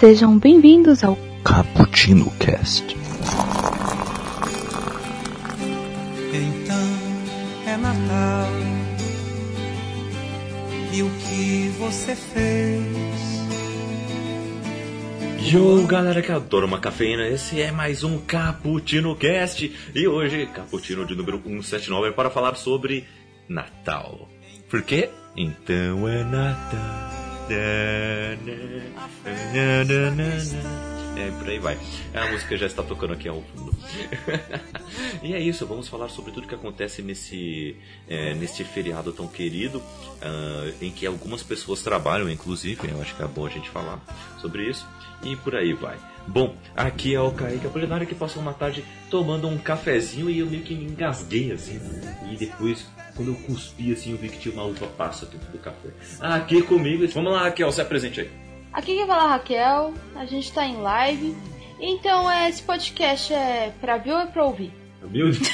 Sejam bem-vindos ao Cappuccino Cast. Então é Natal. E o que você fez? Yo, galera que adora uma cafeína, esse é mais um Cappuccino Cast e hoje, Cappuccino de número 179 é para falar sobre Natal. Por quê? Então é Natal. É, por aí vai. A música já está tocando aqui ao fundo. e é isso, vamos falar sobre tudo que acontece nesse, é, nesse feriado tão querido, uh, em que algumas pessoas trabalham, inclusive, eu acho que é bom a gente falar sobre isso, e por aí vai. Bom, aqui é o Kaique Apolinário que passou uma tarde tomando um cafezinho e eu meio que me engasguei assim, e depois quando eu cuspi assim, eu vi que tinha uma uva passa dentro do café. Aqui comigo, vamos lá, Raquel, se apresente aí. Aqui quem fala é a Raquel, a gente tá em live. Então, é, esse podcast é pra ver ou é pra ouvir? Meu Deus.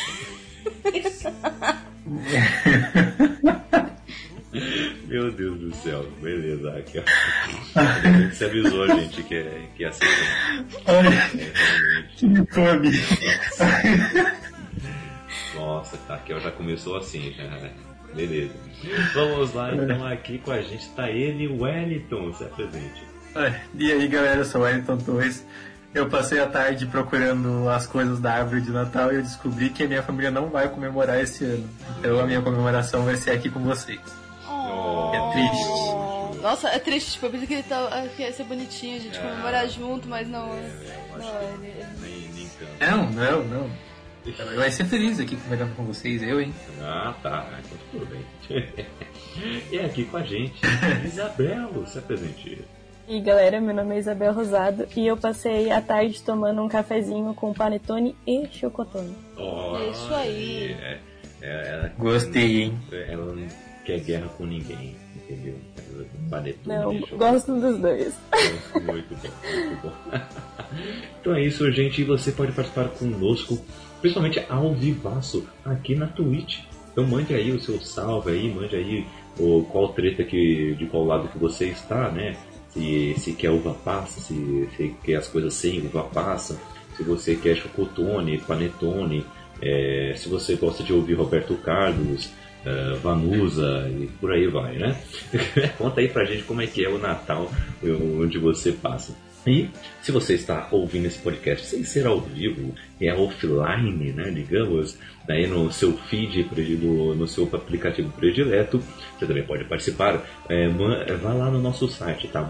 Meu Deus do céu, beleza, Raquel. Você avisou a gente que é, que é assim. É, realmente. Nossa, Raquel já começou assim, já. Beleza. Vamos lá, então aqui com a gente tá ele, Wellington, se apresente. E aí galera, eu sou o Wellington Torres. Eu passei a tarde procurando as coisas da árvore de Natal e eu descobri que a minha família não vai comemorar esse ano. Então a minha comemoração vai ser aqui com vocês. Oh. É triste. Nossa, é triste. Tipo, eu pensei que ele tá, que ia ser bonitinho, a gente É. comemorar junto, mas não. É, não, ele- nem, nem. Não, não, não. Vai ser feliz aqui conversando com vocês, eu, hein? Ah, tá. Então tudo bem. e aqui com a gente, Isabel, se apresente. E galera, meu nome é Isabel Rosado e eu passei a tarde tomando um cafezinho com panetone e chocotone. Oh, Isso aí. É, é, ela, Gostei, hein? ela não quer guerra com ninguém, entendeu? Panetone, Não, chocolate. gosto dos dois. Muito bom, muito bom. Então é isso, gente. E você pode participar conosco, principalmente ao vivaço, aqui na Twitch. Então mande aí o seu salve aí, mande aí o, qual treta que, de qual lado que você está, né? Se, se quer uva passa, se, se quer as coisas sem uva passa, se você quer chocotone, panetone, é, se você gosta de ouvir Roberto Carlos, eh, Vanusa e por aí vai, né? Conta aí pra gente como é que é o Natal onde você passa. E se você está ouvindo esse podcast sem ser ao vivo, é offline, né, digamos, daí no seu feed, no, seu aplicativo predileto, você também pode participar. É, vá lá no nosso site, tá?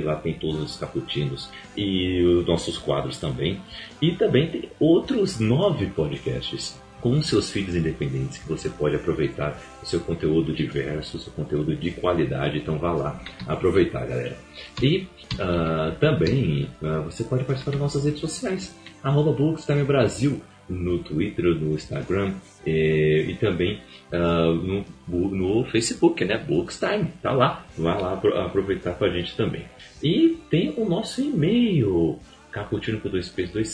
lá tem todos os caputinos e os nossos quadros também. E também tem outros nove podcasts com seus feeds independentes que você pode aproveitar o seu conteúdo diverso, o seu conteúdo de qualidade. Então vá lá aproveitar, galera. E ah, também ah, você pode participar das nossas redes sociais, arroba Bookstime Brasil, no Twitter, no Instagram eh, e também ah, no, no Facebook, né? Bookstime, tá lá. Vá lá apro- aproveitar com a gente também. E tem o nosso e-mail, caputino com dois p's, dois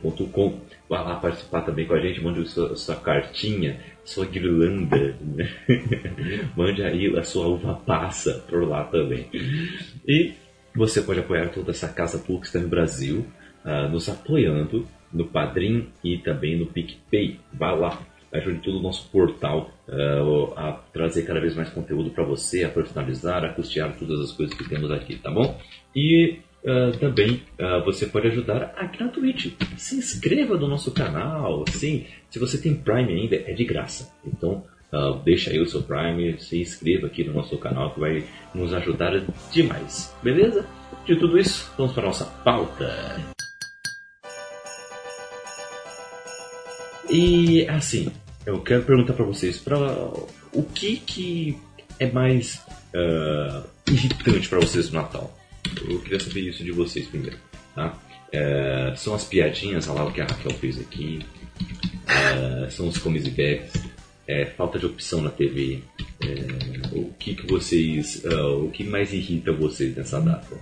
ponto arroba. Vá lá participar também com a gente, mande sua, sua cartinha, sua guirlanda, né? mande aí a sua uva passa por lá também. E você pode apoiar toda essa casa Bookstime Brasil, ah, nos apoiando no Padrim e também no PicPay. Vá lá, ajude todo o nosso portal ah, a trazer cada vez mais conteúdo para você, a personalizar, a custear todas as coisas que temos aqui, tá bom? E ah, também ah, você pode ajudar aqui na Twitch. Se inscreva no nosso canal, sim. Se você tem Prime ainda, é de graça. Então, ah, deixa aí o seu Prime, se inscreva aqui no nosso canal que vai nos ajudar demais. Beleza? De tudo isso, vamos para a nossa pauta. E assim, eu quero perguntar para vocês, pra, o que que é mais irritante para vocês no Natal? Eu queria saber isso de vocês primeiro, tá? Eh, são as piadinhas, olha lá o que a Raquel fez aqui, eh, são os comes e bebes, é, falta de opção na TV, é, o que que vocês, ah, o que mais irrita vocês nessa data?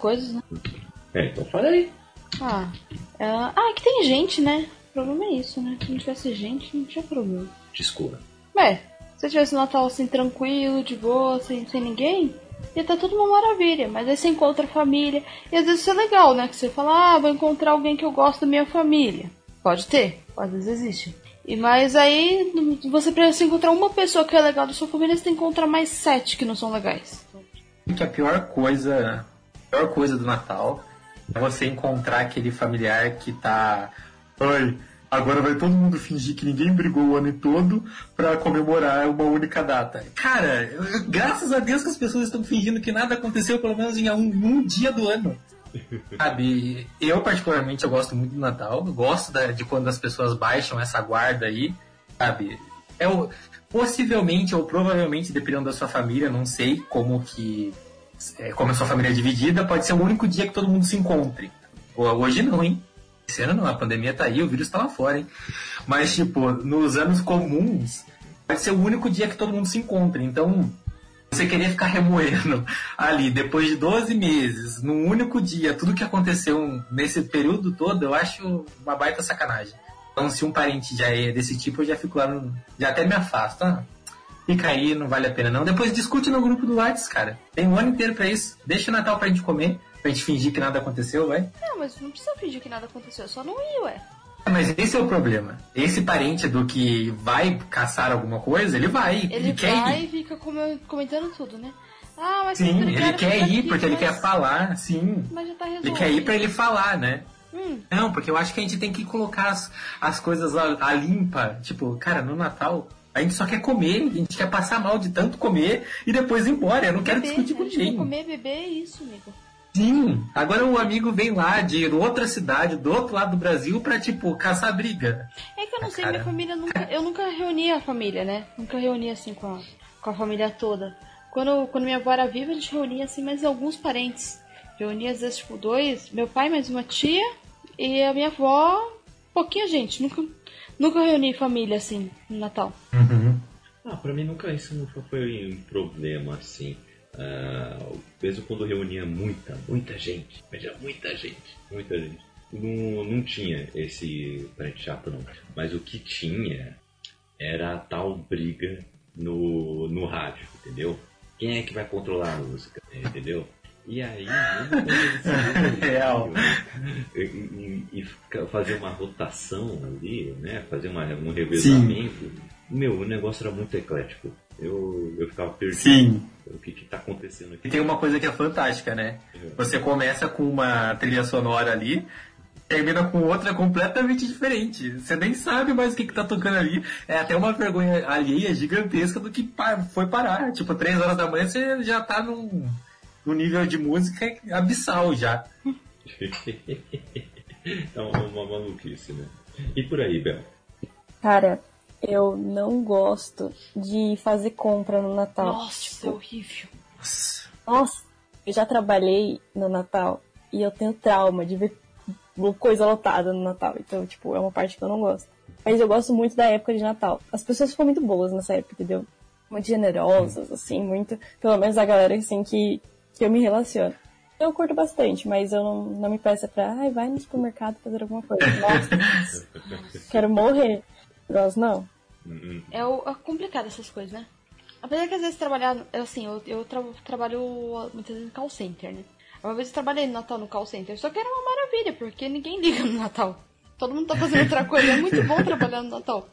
Coisas, né? É, então fala aí. Ah, é... ah, que tem gente, né? O problema é isso, né? Se não tivesse gente, não tinha problema. Desculpa. É, se eu tivesse um Natal assim tranquilo, de boa, sem, sem ninguém, E tá tudo uma maravilha, mas aí você encontra a família. E às vezes isso é legal, né? Que você fala, ah, vou encontrar alguém que eu gosto da minha família. Pode ter, às vezes existe. E mas aí você precisa encontrar uma pessoa que é legal da sua família, você tem que encontrar mais sete que não são legais. Que a pior coisa, a pior coisa do Natal é você encontrar aquele familiar que tá. Oi, agora vai todo mundo fingir que ninguém brigou o ano todo pra comemorar uma única data. Cara, graças a Deus que as pessoas estão fingindo que nada aconteceu, pelo menos em um, um dia do ano. Sabe, eu particularmente eu gosto muito do Natal, gosto da- de quando as pessoas baixam essa guarda aí, sabe? É o, possivelmente ou provavelmente, dependendo da sua família, não sei como que é, como a sua família é dividida, pode ser o único dia que todo mundo se encontre. Ho- Hoje não, hein? Esse ano não, a pandemia tá aí, o vírus tá lá fora, hein? Mas, tipo, nos anos comuns, pode ser o único dia que todo mundo se encontre. Então, você querer ficar remoendo ali, depois de 12 meses, num único dia, tudo que aconteceu nesse período todo, eu acho uma baita sacanagem. Então, se um parente já é desse tipo, eu já fico lá, no, já até me afasto. Ah, fica aí, não vale a pena não. Depois discute no grupo do Whats, cara. Tem um ano inteiro pra isso. Deixa o Natal pra gente comer, pra gente fingir que nada aconteceu, vai. Não, mas não precisa fingir que nada aconteceu, é só não ir, ué. Mas esse é o problema. Esse parente do que vai caçar alguma coisa, ele vai. Ele, Ele vai e fica come- comentando tudo, né? Ah, mas Sim, ele quer ir aqui, porque ele mas- quer falar, sim. Mas já tá resolvido. Ele quer ir pra ele falar, né? Hum, Não, porque eu acho que a gente tem que colocar as, as coisas a, a limpa. Tipo, cara, no Natal, a gente só quer comer, a gente quer passar mal de tanto comer e depois ir embora. Eu não quero beber, discutir com ninguém. comer, beber, é isso, amigo. Sim, agora o amigo vem lá de outra cidade, do outro lado do Brasil, pra, tipo, caçar briga. É que eu não Ah, sei, cara. minha família nunca. Eu nunca reuni a família, né? Nunca reuni assim com a, com a família toda. Quando, quando minha avó era viva, a gente reunia assim, mas alguns parentes. Reunia às vezes, tipo, dois, meu pai mais uma tia e a minha avó, pouquinha gente. Nunca, nunca reuni família assim no Natal. Ah, pra mim nunca isso nunca foi um problema assim. Ah, mesmo quando reunia muita, muita gente, mas era muita gente, muita gente. Não, não tinha esse parente chato não. Mas o que tinha era a tal briga no, no rádio, entendeu? Quem é que vai controlar a música, entendeu? E aí, Real. e, e- e fazer uma rotação ali, né? Fazer uma, um revezamento. Meu, o negócio era muito eclético. Eu, eu ficava perdido. Sim. O que que tá acontecendo E aqui? tem uma coisa que é fantástica, né? Você começa com uma trilha sonora ali, termina com outra completamente diferente. Você nem sabe mais o que, que tá tocando ali. É até uma vergonha alheia gigantesca do que foi parar. Tipo, três horas da manhã você já tá num, num nível de música abissal já. é uma, uma maluquice, né? E por aí, Bel? Cara, eu não gosto de fazer compra no Natal. Nossa, Tipo, é horrível. Nossa, eu já trabalhei no Natal e eu tenho trauma de ver coisa lotada no Natal. Então, tipo, é uma parte que eu não gosto. Mas eu gosto muito da época de Natal. As pessoas ficam muito boas nessa época, entendeu? Muito generosas, assim, muito. Pelo menos a galera, assim, que, que eu me relaciono. Eu curto bastante, mas eu não, não me peça pra, ai, vai no supermercado fazer alguma coisa. Nossa, quero morrer. Gosto não. Hum, É, o- é complicado essas coisas, né? Apesar que às vezes trabalhar, assim, eu, eu tra- trabalho muitas vezes no call center, né? Uma vez eu trabalhei no Natal no call center, só que era uma maravilha, porque ninguém liga no Natal. Todo mundo tá fazendo outra coisa, é muito bom trabalhar no Natal.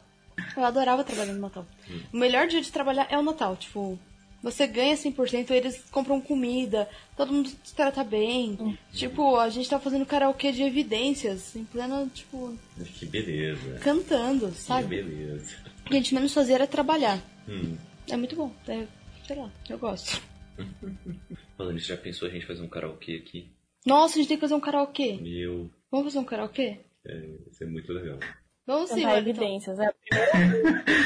Eu adorava trabalhar no Natal. O melhor dia de trabalhar é o Natal, tipo, você ganha 100%, eles compram comida, todo mundo te trata bem. Tipo, a gente tá fazendo karaokê de evidências, em plena, tipo, que beleza. cantando, Que sabe? beleza. O que a gente menos fazia era trabalhar. Hum. É muito bom. É, sei lá, eu gosto. Falando nisso, já pensou a gente fazer um karaokê aqui? Nossa, a gente tem que fazer um karaokê. Meu, Vamos fazer um karaokê? é, isso é muito legal. Vamos sim, Cantar evidências, é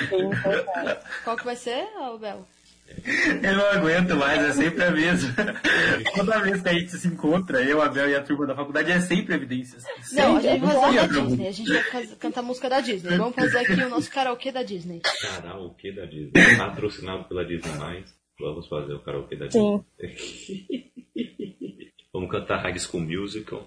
então, Qual que vai ser, ah, Bel? Eu não aguento mais, é sempre a mesma. Toda vez que a gente se encontra, eu, a Bel e a turma da faculdade, é sempre evidências. Não, a Sempre. gente vai fazer da Não tem Disney. A gente vai cantar a música da Disney. Vamos fazer aqui o nosso karaokê da Disney. Karaokê da Disney. Patrocinado pela Disney+. Vamos fazer o karaokê da Disney. Sim. Vamos cantar High School Musical.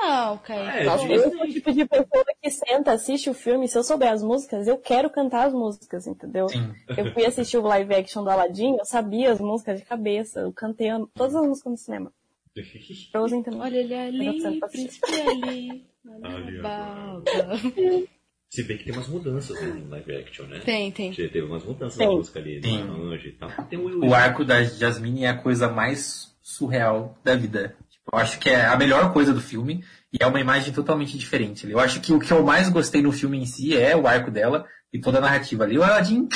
Não, Kaique. É, Nossa, Disney- eu sou o tipo de pessoa que senta, assiste o filme, se eu souber as músicas, eu quero cantar as músicas, entendeu? Sim. Eu fui assistir o live action do Aladdin, eu sabia as músicas de cabeça, eu cantei todas as músicas no cinema. Frozen também. Olha ele ali, príncipe ali. Ali, Balda. Se bem que tem umas mudanças no live action, né? Tem, tem. Já Teve umas mudanças Tem. na música ali, Sim. no e tal. Tem o, O arco da Jasmine é a coisa mais surreal da vida. Eu acho que é a melhor coisa do filme e é uma imagem totalmente diferente. Eu acho que o que eu mais gostei no filme em si é o arco dela e toda a narrativa ali. O Aladdin,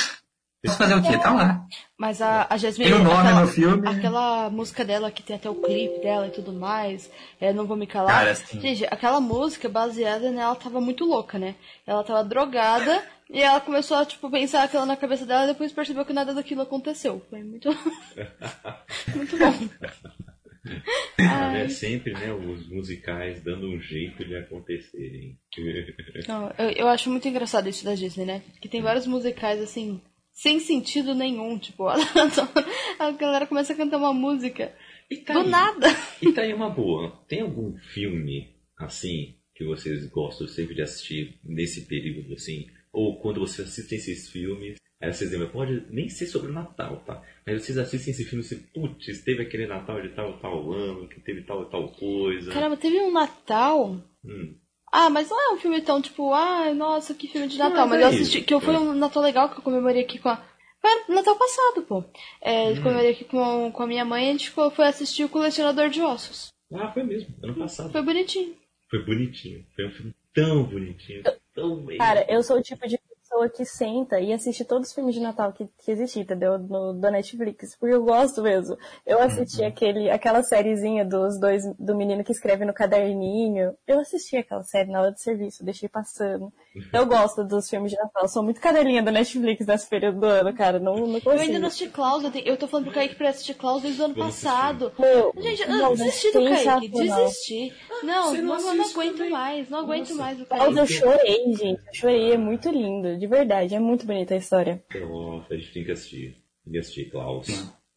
posso fazer o quê? Tá lá. Mas a, a Jasmine. Tem o nome aquela, no filme. Aquela música dela que tem até o clipe dela e tudo mais. É, não vou me calar. Cara, assim- Gente, aquela música baseada nela tava muito louca, né? Ela tava drogada e ela começou a, tipo, pensar aquilo na cabeça dela e depois percebeu que nada daquilo aconteceu. Foi muito. muito bom. É sempre, né, os musicais dando um jeito de acontecerem. Não, eu, eu acho muito engraçado isso da Disney, né? Que tem vários musicais assim, sem sentido nenhum. Tipo, a galera começa a cantar uma música E tá do aí. nada. E tá aí uma boa. Tem algum filme, assim, que vocês gostam sempre de assistir nesse período, assim? Ou quando vocês assistem esses filmes, aí vocês lembram, pode nem ser sobre o Natal, tá? Mas vocês assistem esse filme e assim, putz, teve aquele Natal de tal, tal ano, que teve tal, tal coisa. Caramba, teve um Natal. Hum. Ah, mas não é um filme tão tipo, ah, nossa, que filme de Natal. Mas Mas, é eu assisti, isso. que eu foi um Natal legal que eu comemorei aqui com a. Foi Natal passado, pô. É, eu comemorei aqui com, com a minha mãe e a gente foi foi assistir o Colecionador de Ossos. Ah, foi mesmo, ano passado. Foi bonitinho. Foi bonitinho. Foi um filme tão bonitinho, tão bem. Cara, eu sou o tipo de pessoa que senta e assiste todos os filmes de Natal que, que existem, entendeu? No, da Netflix. Porque eu gosto mesmo. Eu assisti aquele, aquela sériezinha dos dois, do menino que escreve no caderninho. Eu assisti aquela série na hora de serviço, deixei passando. Eu gosto dos filmes de Natal. Sou muito cadelinha da Netflix nesse período do ano, cara. Não, não consigo. Eu ainda não assisti Klaus, eu, tenho- eu tô falando pro Kaique pra assistir Klaus desde o ano Vamos passado. Meu, Gente, eu não, desisti do Kaique, desisti. Não, não não, eu não aguento também. mais, não aguento mais o Klaus, Kaique. eu chorei, gente. Eu chorei, é muito lindo. De verdade, é muito bonita a história. Nossa, a gente tem que assistir. Tem que assistir, Klaus.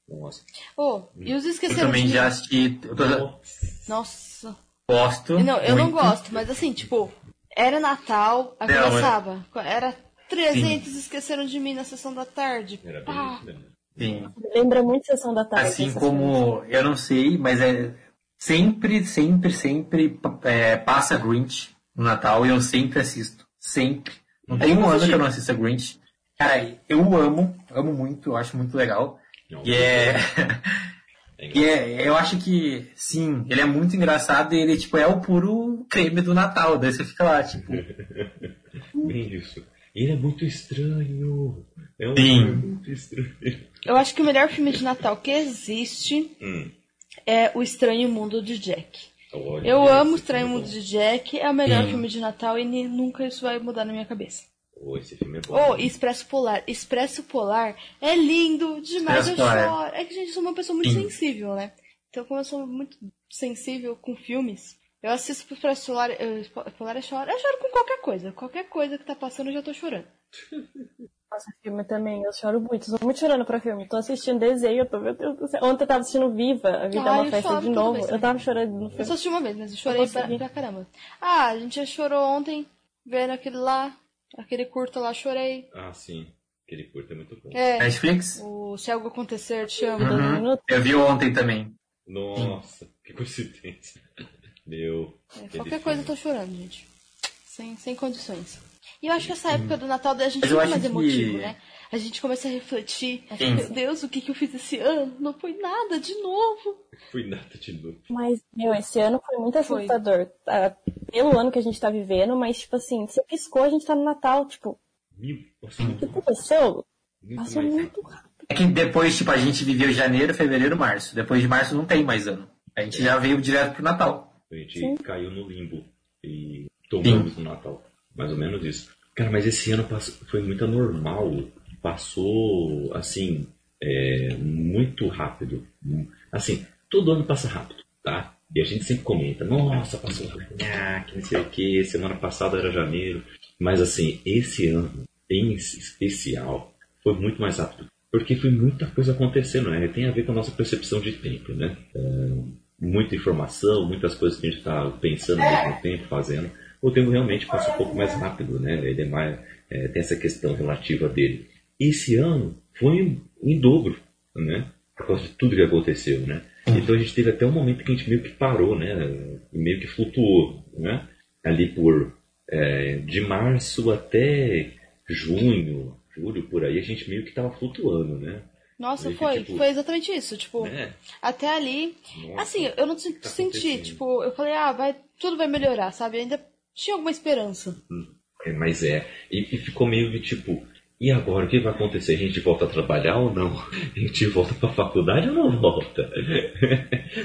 Nossa. Oh, e os Eu também já assisti. Eu tô- Nossa. gosto. Não, eu não muito. gosto, mas assim, tipo, era Natal, Não, é- começava. Era 300 esqueceram de mim na sessão da tarde. Era bem. Sim. Lembra muito Sessão da Tarde. Assim como, eu não sei, mas é sempre, sempre, sempre é, passa Grinch no Natal e eu sempre assisto. Sempre. Não tem um ano que eu não assisto a Grinch. Cara, eu amo, amo muito, eu acho muito legal. Não, E é. é E é, eu acho que, sim, ele é muito engraçado e ele, tipo, é o puro creme do Natal. Daí você fica lá, tipo, Bem isso. Ele é muito estranho. É um Sim. muito estranho. Eu acho que o melhor filme de Natal que existe Hum. é O Estranho Mundo de Jack. Olha, Eu amo O Estranho. Mundo de Jack, é o melhor Sim. filme de Natal e nunca isso vai mudar na minha cabeça. Oh, esse filme é bom. Oh, e Expresso Polar. Expresso Polar é lindo demais, Expresso eu Polar. choro. É que, gente, eu sou uma pessoa muito Sim. sensível, né? Então, como eu sou muito sensível com filmes, eu assisto pro Expresso Polar, eu, Polar eu choro. Eu choro com qualquer coisa. Qualquer coisa que tá passando, eu já tô chorando. Nossa, filme também, eu choro muito. Sou muito chorando pra filme. Tô assistindo desenho, eu tô, meu Deus do céu. Ontem eu tava assistindo Viva, A Vida é Ah, uma eu Festa choro de novo. vez Eu tava chorando no Eu filme. só assisti uma vez, mas eu chorei pra, consegui. pra caramba. Ah, a gente já chorou ontem, vendo aquele lá, aquele curto lá, chorei. Ah, sim. Aquele curto é muito bom. É, Netflix? o Se Algo Acontecer, Te Amo. Uhum. Eu vi ontem também. Nossa, que coincidência. Meu. É, qualquer filme. coisa eu tô chorando, gente. Sem, sem condições. E eu acho que essa época do Natal daí a gente fica acho mais que- emotivo, né? A gente começa a refletir. Sim. Meu Deus, o que, que eu fiz esse ano? Não foi nada de novo. Fui nada de novo. Mas, meu, esse ano foi muito Foi. assustador. tá? Pelo ano que a gente tá vivendo, mas, tipo assim, você piscou, a gente tá no Natal. Tipo. Nossa, o que aconteceu? muito Passou mais muito rápido. É que depois, tipo, a gente viveu janeiro, fevereiro, março. Depois de março não tem mais ano. A gente já veio direto pro Natal. A gente caiu no limbo e tomamos no Natal. Mais ou menos isso. Cara, mas esse ano passou- foi muito anormal. Passou, assim, é, muito rápido. Assim, todo ano passa rápido, tá? E a gente sempre comenta, nossa, passou ah, que não sei o que, semana passada era janeiro. Mas assim, esse ano, em especial, foi muito mais rápido. Porque foi muita coisa acontecendo, né? Tem a ver com a nossa percepção de tempo, né? muita informação, muitas coisas que a gente está pensando ao mesmo tempo, fazendo. O tempo realmente passa um pouco mais rápido, né? Ele é mais, é, tem essa questão relativa dele. Esse ano foi em dobro, né? Por causa de tudo que aconteceu, né? Então a gente teve até um momento que a gente meio que parou, né? Meio que flutuou, né? Ali por é, de março até junho, julho, por aí, a gente meio que estava flutuando, né? Nossa, que, foi. tipo, Foi exatamente isso. Tipo, né? até ali. Nossa, assim, eu não tá senti, tipo, eu falei, ah, vai, tudo vai melhorar, sabe? Ainda tinha alguma esperança. É, Mas é, e, e ficou meio que tipo, e agora o que vai acontecer? A gente volta a trabalhar ou não? A gente volta pra faculdade ou não volta?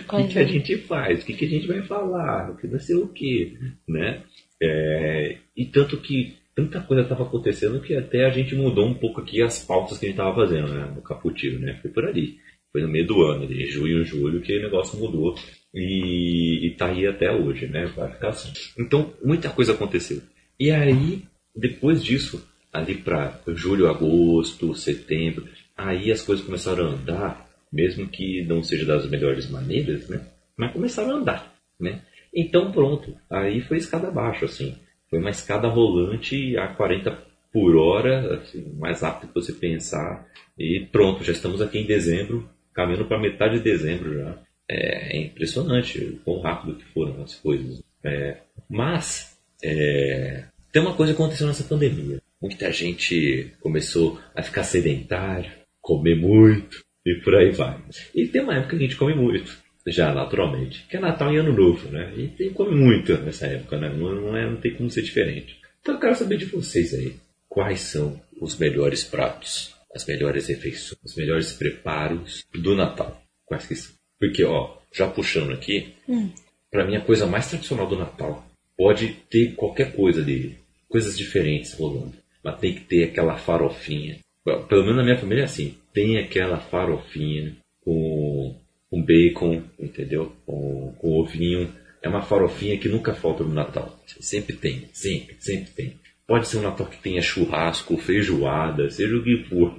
o que, que a gente faz? O que, que a gente vai falar? O que vai ser o quê? Né? É, e tanto que tanta coisa estava acontecendo que até a gente mudou um pouco aqui as pautas que a gente estava fazendo né, no Caputino, né? Foi por ali. Foi no meio do ano, ali, junho, julho, que o negócio mudou e, e tá aí até hoje, né? Vai ficar assim. Então, muita coisa aconteceu. E aí, depois disso, ali para julho, agosto, setembro, aí as coisas começaram a andar, mesmo que não seja das melhores maneiras, né? Mas começaram a andar, né? Então pronto, aí foi escada abaixo, assim. Foi uma escada rolante a 40 por hora, assim, mais rápido que você pensar. E pronto, já estamos aqui em dezembro, caminhando para metade de dezembro já. É, é impressionante o quão rápido que foram as coisas. É, mas é, tem uma coisa que aconteceu nessa pandemia. Muita gente começou a ficar sedentário, comer muito e por aí vai. E tem uma época que a gente come muito, já naturalmente, que é Natal e Ano Novo, né? E tem come muito nessa época, né? Não, não, é, não tem como ser diferente. Então eu quero saber de vocês aí, quais são os melhores pratos, as melhores refeições, os melhores preparos do Natal? Quais que são? Porque, ó, já puxando aqui, Pra mim a coisa mais tradicional do Natal pode ter qualquer coisa dele, coisas diferentes rolando, mas tem que ter aquela farofinha. Pelo menos na minha família é assim, tem aquela farofinha com, com bacon, entendeu? Com, com ovinho. É uma farofinha que nunca falta no Natal. Sempre tem, sempre, sempre tem. Pode ser um Natal que tenha churrasco, feijoada, seja o que for.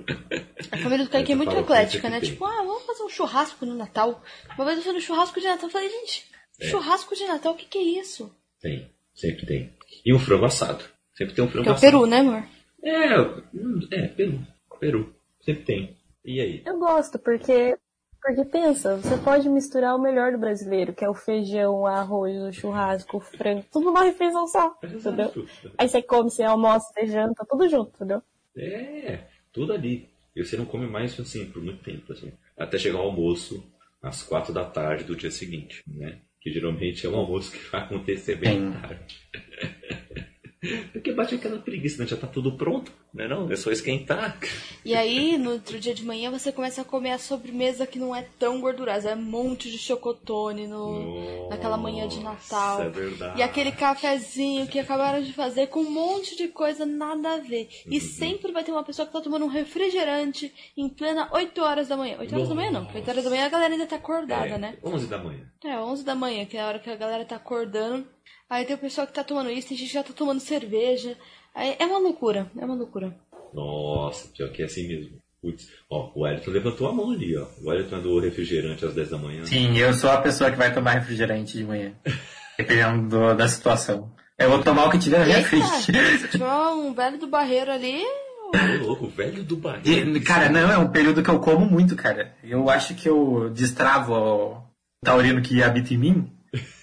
A família do Kaique é muito eclética, né? tem. Tipo, ah, vamos fazer um churrasco no Natal. Uma vez eu fui no churrasco de Natal eu falei, gente, churrasco de Natal, o que, que é isso? Tem, sempre tem. E um frango assado. Sempre tem um frango Que é o assado. Peru, né, amor? É, hum, é, Peru. Peru. Sempre tem. E aí? Eu gosto, porque, porque pensa, você pode misturar o melhor do brasileiro, que é o feijão, o arroz, o churrasco, o frango, tudo numa refeição só, entendeu? Exato. Aí você come, você almoça, você janta, tudo junto, entendeu? É, tudo ali. E você não come mais assim por muito tempo, assim. Até chegar o almoço às quatro da tarde do dia seguinte, né? Que geralmente é um almoço que vai acontecer bem tarde. Porque bate aquela preguiça, né? Já tá tudo pronto, né? Não, é só esquentar. E aí, no outro dia de manhã, você começa a comer a sobremesa que não é tão gordurosa. É um monte de chocotone no, naquela manhã de Natal. Nossa, é verdade. E aquele cafezinho que acabaram de fazer com um monte de coisa nada a ver. Uhum. E sempre vai ter uma pessoa que tá tomando um refrigerante em plena 8 horas da manhã. 8 horas da manhã não, porque 8 horas da manhã a galera ainda tá acordada, é, né? 11 da manhã. É, 11 da manhã, que é a hora que a galera tá acordando. Aí tem o pessoal que tá tomando isso, tem gente que já tá tomando cerveja. Aí é uma loucura, é uma loucura. Nossa, pior que é assim mesmo. Putz, ó, o Wellington levantou a mão ali, ó. O Wellington é do refrigerante às 10 da manhã. Sim, eu sou a pessoa que vai tomar refrigerante de manhã. Dependendo do- da situação. Eu vou tomar o que tiver na minha frente. Eita, se tiver um velho do barreiro ali, Ô, louco, velho do barril. E, cara, não, é um período que eu como muito, cara. Eu acho que eu destravo o taurino que habita em mim.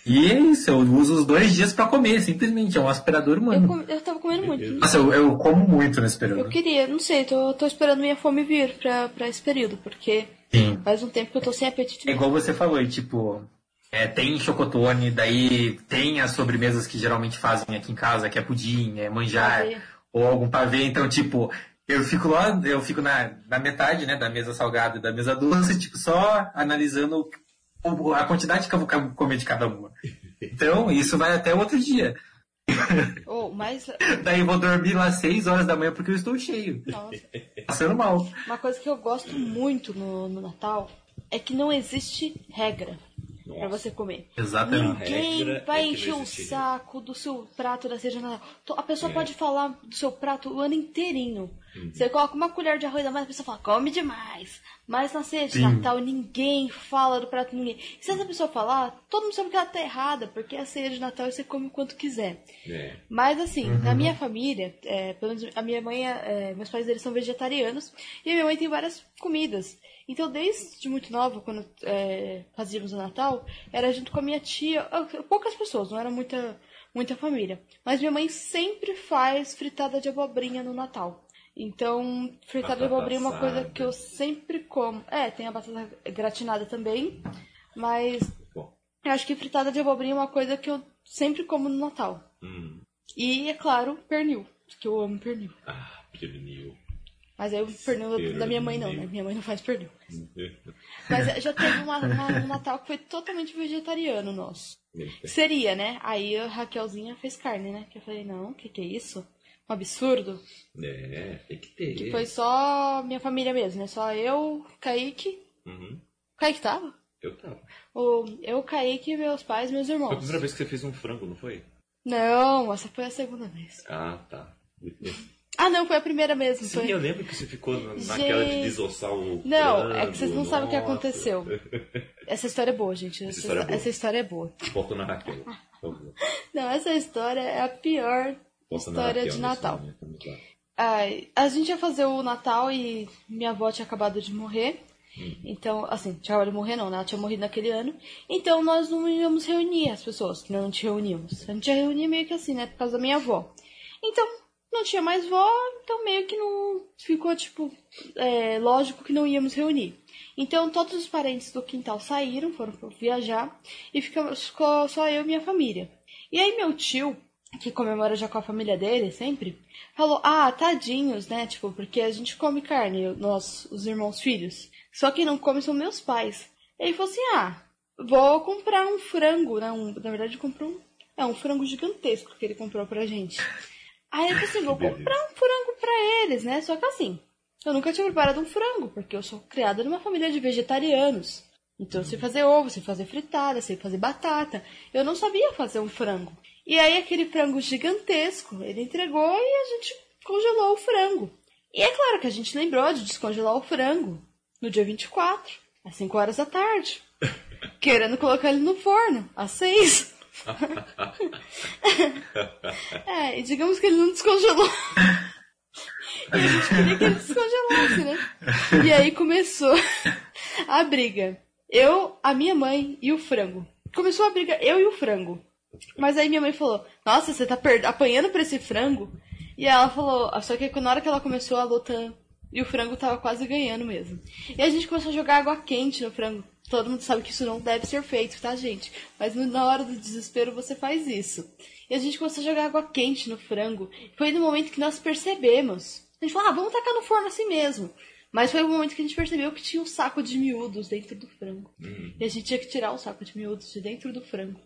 E é isso, eu uso os dois dias pra comer, simplesmente. É um aspirador eu, humano. com- eu tava comendo muito. Nossa, eu, eu como muito nesse Eu período. queria, não sei, tô, tô esperando minha fome vir pra, pra esse período, porque Sim. faz um tempo que eu tô sem apetite. É igual você falou, tipo, é, tem chocotone, daí tem as sobremesas que geralmente fazem aqui em casa, que é pudim, é manjar, Pavê. ou algum pavê. Então, tipo, eu fico lá, eu fico na, na metade, né, da mesa salgada e da mesa doce, tipo, só analisando o- a quantidade que eu vou comer de cada uma. Então, isso vai até outro dia. Oh, mas, Daí eu vou dormir lá às 6 horas da manhã porque eu estou cheio. nossa, Passando mal. uma coisa que eu gosto muito no, no Natal é que não existe regra pra Nossa. você comer. Exatamente. Ninguém regra vai é encher o saco do seu prato da ceia de Natal. A pessoa É. pode falar do seu prato o ano inteirinho. Você coloca uma colher de arroz a mais, a pessoa fala, come demais. Mas na ceia de Sim. Natal, ninguém fala do prato de ninguém. E se essa pessoa falar, todo mundo sabe que ela tá errada, porque a ceia de Natal você come o quanto quiser. É. Mas assim, na minha família, é, pelo menos a minha mãe, é, meus pais eles são vegetarianos e a minha mãe tem várias comidas. Então, desde muito nova, quando é, fazíamos o Natal, era junto com a minha tia, poucas pessoas, não era muita, muita família. Mas minha mãe sempre faz fritada de abobrinha no Natal. Então, fritada de abobrinha é uma coisa que eu sempre como. É, tem a batata gratinada também, mas Bom. eu acho que fritada de abobrinha é uma coisa que eu sempre como no Natal. Hum. E, é claro, pernil. Que eu amo pernil. Ah, pernil. Mas aí o pernil da minha mãe não, né? Minha mãe não faz pernil. Mas já teve uma, uma- um Natal que foi totalmente vegetariano nosso. Seria, né? Aí a Raquelzinha fez carne, né? Que eu falei, não, o que, que é isso? Um absurdo. É, tem que ter. Que foi só minha família mesmo, né? Só eu, Kaique. Uhum. Kaique tava? Eu tava. O, eu, Kaique, meus pais meus Foi a irmãos. primeira vez que você fez um frango, não foi? Não, essa foi a segunda vez. Ah, tá. Ah, não, foi a primeira mesmo. Sim, Foi... eu lembro que você ficou na- naquela de Gente. desossar o Não, é que vocês não sabem o que nossa. aconteceu. Essa história é boa, gente. Essa, história é boa. essa história é boa. Volta na Raquel. Não, essa história é a pior história de Natal. lá. Ai, a gente ia fazer o Natal e minha avó tinha acabado de morrer. Então, assim, tinha acabado de morrer não, né? Ela tinha morrido naquele ano. Então nós não íamos reunir as pessoas, que não te reuníamos. A gente ia reunir meio que assim, né? Por causa da minha avó. Então, não tinha mais vó, então meio que não ficou, tipo, é, lógico que não íamos reunir. Então todos os parentes do quintal saíram, foram viajar, e ficou só eu e minha família. E aí meu tio, que comemora já com a família dele sempre, falou, ah, tadinhos, né? Tipo, porque a gente come carne, nós, os irmãos filhos. Só quem não come são meus pais. Ele falou assim, ah, vou comprar um frango, né? Um, na verdade, comprou um, é um frango gigantesco que ele comprou pra gente. Aí eu assim, vou comprar um frango pra eles, né? Só que assim, eu nunca tinha preparado um frango, porque eu sou criada numa família de vegetarianos. Então eu sei fazer ovo, sei fazer fritada, sei fazer batata. Eu não sabia fazer um frango. E aí aquele frango gigantesco, ele entregou e a gente congelou o frango. E é claro que a gente lembrou de descongelar o frango no dia 24, às 5 horas da tarde. Querendo colocar ele no forno, às 6. é, e digamos que ele não descongelou. E a gente queria que ele descongelasse, né? E aí começou a briga. Eu, a minha mãe e o frango. Começou a briga eu e o frango. Mas aí minha mãe falou, nossa, você tá apanhando pra esse frango? E ela falou, só que na hora que ela começou a luta e o frango tava quase ganhando mesmo. E a gente começou a jogar água quente no frango. Todo mundo sabe que isso não deve ser feito, tá, gente? Mas na hora do desespero você faz isso. E a gente começou a jogar água quente no frango. Foi no momento que nós percebemos. A gente falou, ah, vamos tacar no forno assim mesmo. Mas foi o momento que a gente percebeu que tinha um saco de miúdos dentro do frango. E a gente tinha que tirar o saco de miúdos de dentro do frango.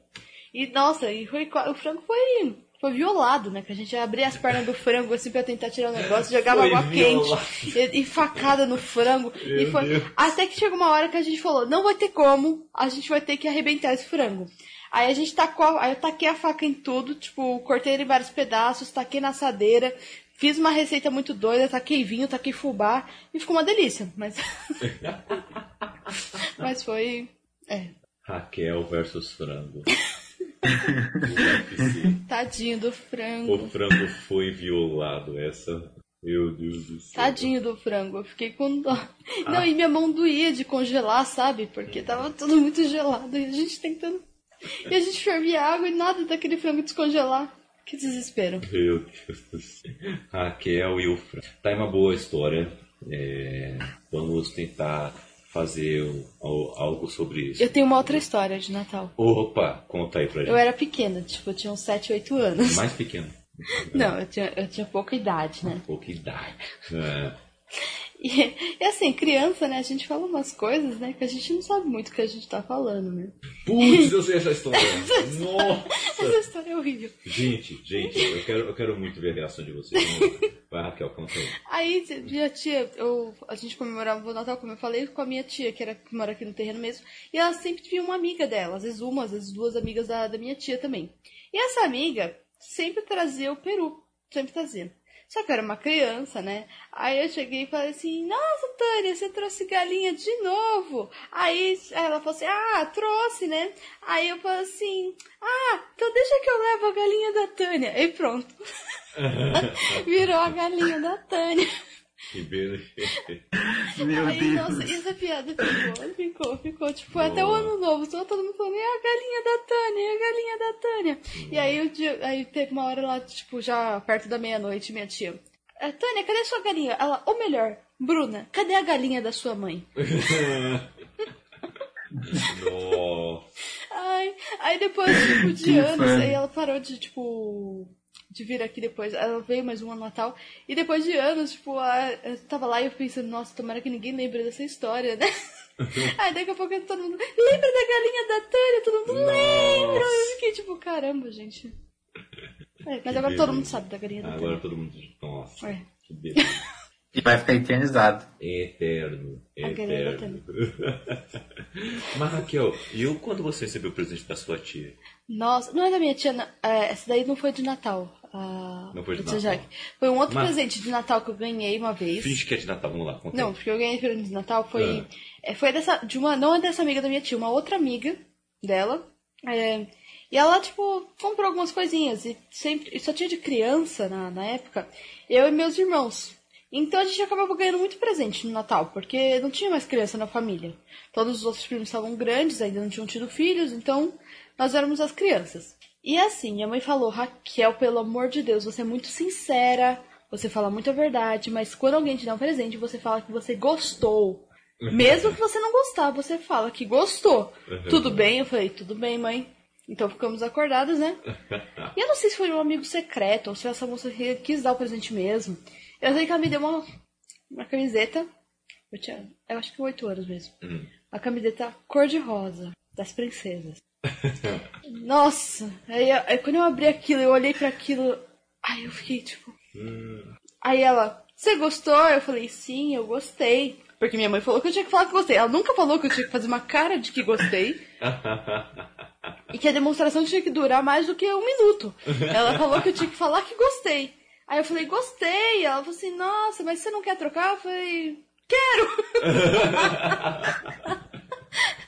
E, nossa, e foi, o frango foi, foi violado, né? Que a gente abria as pernas do frango assim pra tentar tirar o negócio, jogava Foi água violado. quente e, e facada no frango. e Meu foi, Deus. até que chegou uma hora que a gente falou, não vai ter como, a gente vai ter que arrebentar esse frango. Aí a gente tacou, aí eu taquei a faca em tudo, tipo, cortei ele em vários pedaços, taquei na assadeira, fiz uma receita muito doida, taquei vinho, taquei fubá, e ficou uma delícia, mas... mas foi... É, Raquel versus frango. Tadinho do frango. o frango foi violado. Essa. Meu Deus do céu. Tadinho do frango, eu fiquei com dó. Não, e minha mão doía de congelar, sabe? Porque tava tudo muito gelado e a gente tentando. E a gente fervia água e nada daquele frango descongelar. Que desespero. Meu Deus do céu. Raquel e o frango. Tá uma boa história. É, vamos tentar fazer al- algo sobre isso. Eu tenho uma outra história de Natal. Opa, conta aí pra gente. Eu era pequena, tipo, eu tinha uns 7, 8 anos. Mais pequeno. Não, eu tinha, eu tinha pouca idade, né? Pouca idade. É. E, e assim, criança, né? A gente fala umas coisas, né? Que a gente não sabe muito o que a gente tá falando, né? Putz, eu sei essa história. Nossa. Essa história é horrível. Gente, gente, eu quero, eu quero muito ver a reação de vocês. Vai, Raquel, conta aí. Aí, minha tia, eu, a gente comemorava o Natal, como eu falei, com a minha tia, que, era, que mora aqui no terreno mesmo. E ela sempre tinha uma amiga dela, às vezes uma, às vezes duas amigas da, da minha tia também. E essa amiga sempre trazia o peru, sempre trazia. Só que eu era uma criança, né? Aí eu cheguei e falei assim, nossa, Tânia, você trouxe galinha de novo. Aí ela falou assim, ah, trouxe, né? Aí eu falei assim, ah, então deixa que eu levo a galinha da Tânia. E pronto. Virou a galinha da Tânia. Que beleza. Meu Aí, Deus. nossa, essa piada ficou, ficou, ficou, tipo, até o ano novo, só todo mundo falando, é a galinha da Tânia, é a galinha da Tânia. E aí, o dia, aí teve uma hora lá, tipo, já perto da meia-noite, minha tia, "É, Tânia, cadê sua galinha? Ela, ou melhor, Bruna, cadê a galinha da sua mãe? Ai, aí depois, tipo, de Que anos, fã. aí ela parou de, tipo, de vir aqui depois. Ela veio mais uma no Natal. E depois de anos, tipo, a- eu tava lá e eu pensando, nossa, tomara que ninguém lembre dessa história, né? aí daqui a pouco todo mundo, lembra da galinha da Tânia? Todo mundo lembra! Eu fiquei tipo, caramba, gente. É, mas agora todo mundo sabe da galinha da Agora Tânia. todo mundo. Nossa. É. Que beleza. E vai ficar eternizado. Eterno. Eterno. Mas Raquel, e eu quando você recebeu o presente da sua tia? Nossa, não é da minha tia, não. É, essa daí não foi de Natal. A- Não foi de Natal. Foi um outro Mas- presente de Natal que eu ganhei uma vez. Finge que é de Natal, vamos lá, conta Não, porque eu ganhei presente de Natal foi. Ah. foi dessa. De uma, não é dessa amiga da minha tia, uma outra amiga dela. É, e ela, tipo, comprou algumas coisinhas. E sempre. E só tinha de criança na, na época. Eu e meus irmãos. Então a gente acabava ganhando muito presente no Natal, porque não tinha mais criança na família. Todos os outros primos estavam grandes, ainda não tinham tido filhos, então nós éramos as crianças. E assim, minha mãe falou, Raquel, pelo amor de Deus, você é muito sincera, você fala muita verdade, mas quando alguém te dá um presente, você fala que você gostou. Mesmo que você não gostar, você fala que gostou. Uhum. Tudo bem? Eu falei, tudo bem, mãe. Então ficamos acordados, né? E eu não sei se foi um amigo secreto ou se essa moça quis dar o presente mesmo. Eu sei que ela me deu uma, uma camiseta. Eu tinha, eu acho que oito anos mesmo. Hum. Uma camiseta cor-de-rosa, das princesas. Nossa! Aí, aí quando eu abri aquilo, eu olhei pra aquilo. Aí eu fiquei tipo. Hum. Aí ela, você gostou? Eu falei, sim, eu gostei. Porque minha mãe falou que eu tinha que falar que gostei. Ela nunca falou que eu tinha que fazer uma cara de que gostei. E que a demonstração tinha que durar mais do que um minuto. Ela falou que eu tinha que falar que gostei. Aí eu falei, gostei. Ela falou assim, nossa, mas você não quer trocar? Eu falei, quero!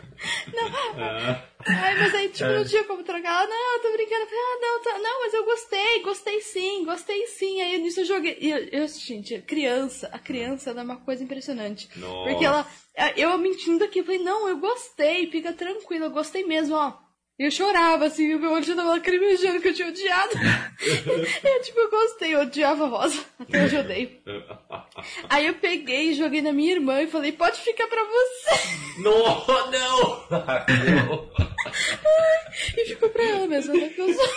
Ai, mas aí, tipo, não tinha como trocar. Ela, não, eu tô brincando. Ah, não, tá- não, mas eu gostei, gostei sim, gostei sim. Aí nisso eu joguei. E eu, eu, gente, criança, a criança ela é uma coisa impressionante. Nossa. Porque ela. Eu mentindo aqui, eu falei, não, eu gostei, fica tranquilo, eu gostei mesmo, ó. E eu chorava, assim, o meu olho já tava lacrimejando que eu tinha odiado. eu, tipo, eu gostei, eu odiava a rosa. Até hoje eu odeio. Aí eu peguei e joguei na minha irmã e falei, pode ficar pra você. não, não! Raquel. E ficou pra ela mesmo, né? que Eu, só-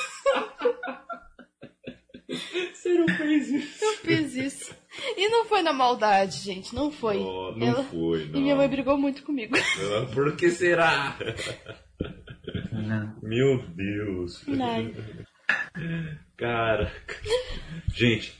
Você não fez isso. eu fiz isso. E não foi na maldade, gente, não foi. Oh, não Ela- foi, não. E minha mãe brigou muito comigo. Ah, Por que será? Não. Meu Deus. Ai. Cara. Gente,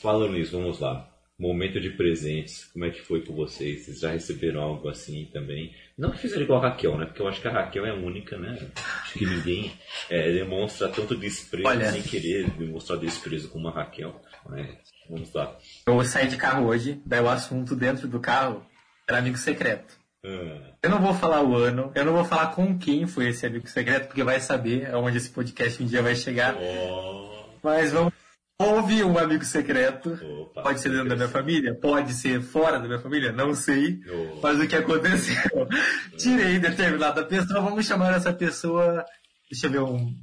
falando nisso, vamos lá. Momento de presentes, como é que foi com vocês? Vocês já receberam algo assim também? Não que fizeram igual a Raquel, né? Porque eu acho que a Raquel é a única, né? Acho que ninguém é, demonstra tanto desprezo Olha. sem querer demonstrar desprezo como a Raquel. Né? Vamos lá. Eu saí de carro hoje, daí o assunto dentro do carro era amigo secreto. Ah, Eu não vou falar o ano, eu não vou falar com quem foi esse amigo secreto, porque vai saber aonde esse podcast um dia vai chegar. oh, Mas vamos. Houve um amigo secreto. opa, Pode ser dentro da minha família, pode ser fora da minha família, não sei. Oh. Mas o que aconteceu? Tirei determinada pessoa, vamos chamar essa pessoa. Deixa eu ver um.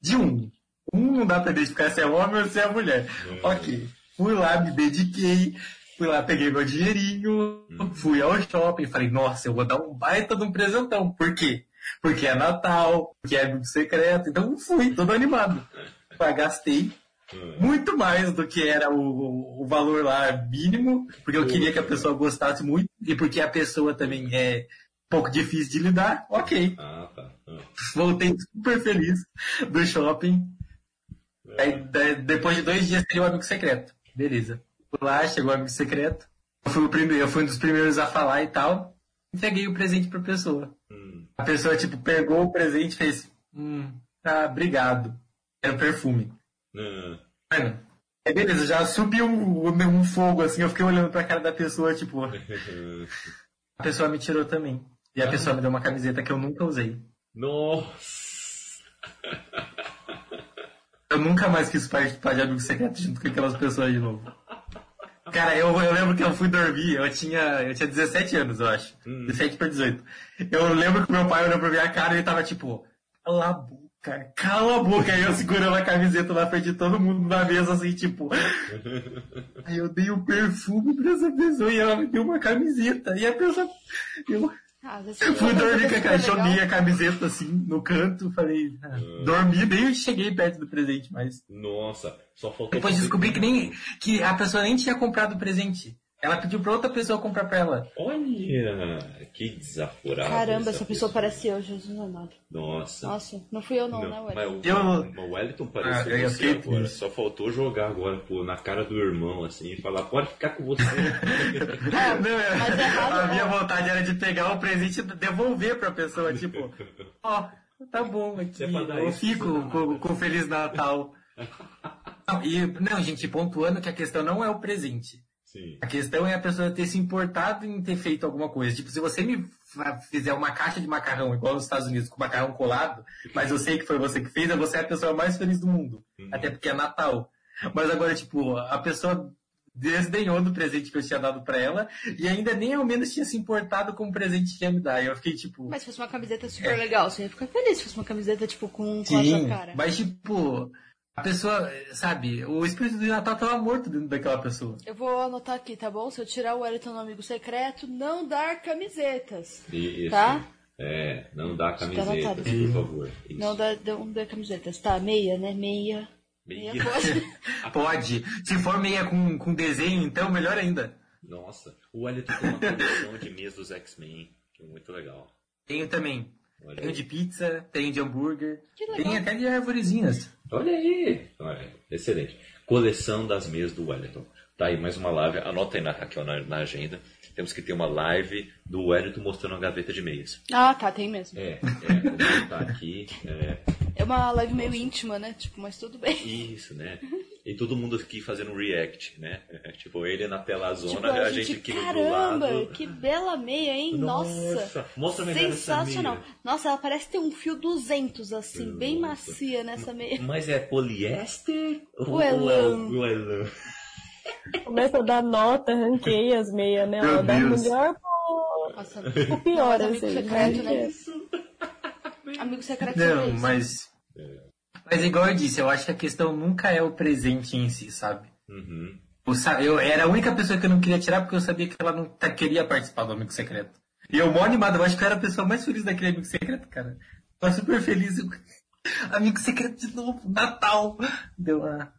De um. Um não dá pra identificar se é homem ou se é mulher. Ok. Fui lá, me dediquei. Fui lá, peguei meu dinheirinho. Fui ao shopping. Falei, nossa, eu vou dar um baita de um presentão. Por quê? Porque é Natal, porque é amigo secreto. Então fui, todo animado. Pá, Gastei muito mais do que era o, o valor lá mínimo, porque eu queria que a pessoa gostasse muito e porque a pessoa também é um pouco difícil de lidar. Ok, Ah, tá. Voltei super feliz do shopping. Aí, da- depois de dois dias teria o amigo secreto. Beleza. Lá, chegou o amigo secreto. Eu fui, o primeiro, eu fui um dos primeiros a falar e tal. Entreguei o presente pra pessoa. Hum. A pessoa, tipo, pegou o presente e fez. Hum, tá, obrigado. Era um perfume. Ah. Mano, Aí beleza, já subiu um, um fogo assim, eu fiquei olhando pra cara da pessoa, tipo, a pessoa me tirou também. E a Ah. pessoa me deu uma camiseta que eu nunca usei. Nossa! Eu nunca mais quis participar de amigo secreto junto com aquelas pessoas de novo. Cara, eu, eu lembro que eu fui dormir, eu tinha, eu tinha 17 anos, eu acho. Hum. 17 para 18. Eu lembro que meu pai olhou pra minha cara e ele tava tipo, cala a boca, cala a boca. Aí eu segurando a camiseta na frente de todo mundo na mesa, assim, tipo. Aí eu dei um perfume pra essa pessoa e ela me deu uma camiseta. E a pessoa. Eu Ah, fui dormir com a legal. a camiseta assim no canto, falei, ah, dormi, nem cheguei perto do presente, mas. Nossa, só faltou. Depois descobri que nem que a pessoa nem tinha comprado o presente. Ela pediu pra outra pessoa comprar pra ela. Olha, que desaforado. Caramba, essa pessoa parece eu, Jesus amado. Nossa. Nossa, não fui eu não, Não, né, mas Wellington? o, Eu- mas o Wellington Ah, pareceu eu ia você agora. Só faltou jogar agora pô, na cara do irmão, assim, e falar, pode ficar com você. Não, mas é errado, a minha ó. vontade era de pegar o presente e devolver pra pessoa, tipo, ó, tá bom aqui, É eu isso, fico né? com, com Feliz Natal. Não, e, não, gente, pontuando que a questão não é o presente. Sim. A questão é a pessoa ter se importado em ter feito alguma coisa. Tipo, se você me fizer uma caixa de macarrão, igual nos Estados Unidos, com macarrão colado, mas eu sei que foi você que fez, você é a pessoa mais feliz do mundo. Uhum. Até porque é Natal. Mas agora, tipo, a pessoa desdenhou do presente que eu tinha dado pra ela e ainda nem ao menos tinha se importado com o presente que ia me dar. E eu fiquei, tipo... Mas se fosse uma camiseta super legal, você ia ficar feliz se fosse uma camiseta, tipo, com, com a Sim, sua cara. mas tipo... A pessoa, sabe, o espírito do Natal tava morto dentro daquela pessoa. Eu vou anotar aqui, tá bom? Se eu tirar o Wellington no amigo secreto, não dar camisetas. Isso. Tá? É, não dá Tá camiseta, anotado. por favor. Isso. Não dar, não dar camisetas. Tá, meia, né? Meia. Meia Meia. pode. Pode. Se for meia com, com desenho, então melhor ainda. Nossa, o Wellington tem uma coleção de meias dos X-Men, que é muito legal. Tenho também. Olha Tenho aí. de pizza, tenho de hambúrguer. Tem até de arvorezinhas. Olha aí! Olha, excelente. Coleção das meias do Wellington. Tá aí mais uma live. Anota aí na Raquel na, na agenda. Temos que ter uma live do Wellington mostrando uma gaveta de meias. Ah, tá, tem mesmo. É, é, botar aqui. É, É uma live meio íntima, né? Tipo, mas tudo bem. isso, né? E todo mundo aqui fazendo react, né? É, tipo, ele na tela zona, Tipo, a, gente, aqui do caramba, lado. que bela meia, hein? Nossa. Nossa, mostra melhor Sensacional. meia. Nossa, ela parece ter um fio 200, assim, bem Nossa. macia nessa meia. Mas é poliéster ou, ou é o o elã? Começa a dar nota, ranqueia as meias, né? Meu Ela dá Deus. melhor pro, Nossa, pro pior, Mas amigo assim. secreto, né? amigo secreto Não, mas. Mas igual eu disse, eu acho que a questão nunca é o presente em si, sabe? Uhum. Eu, era a única pessoa que eu não queria tirar porque eu sabia que ela não tá- queria participar do Amigo Secreto. E eu, mó animado, eu acho que eu era a pessoa mais feliz daquele Amigo Secreto, cara. Tava super feliz. Amigo Secreto de novo, Natal. Deu uma...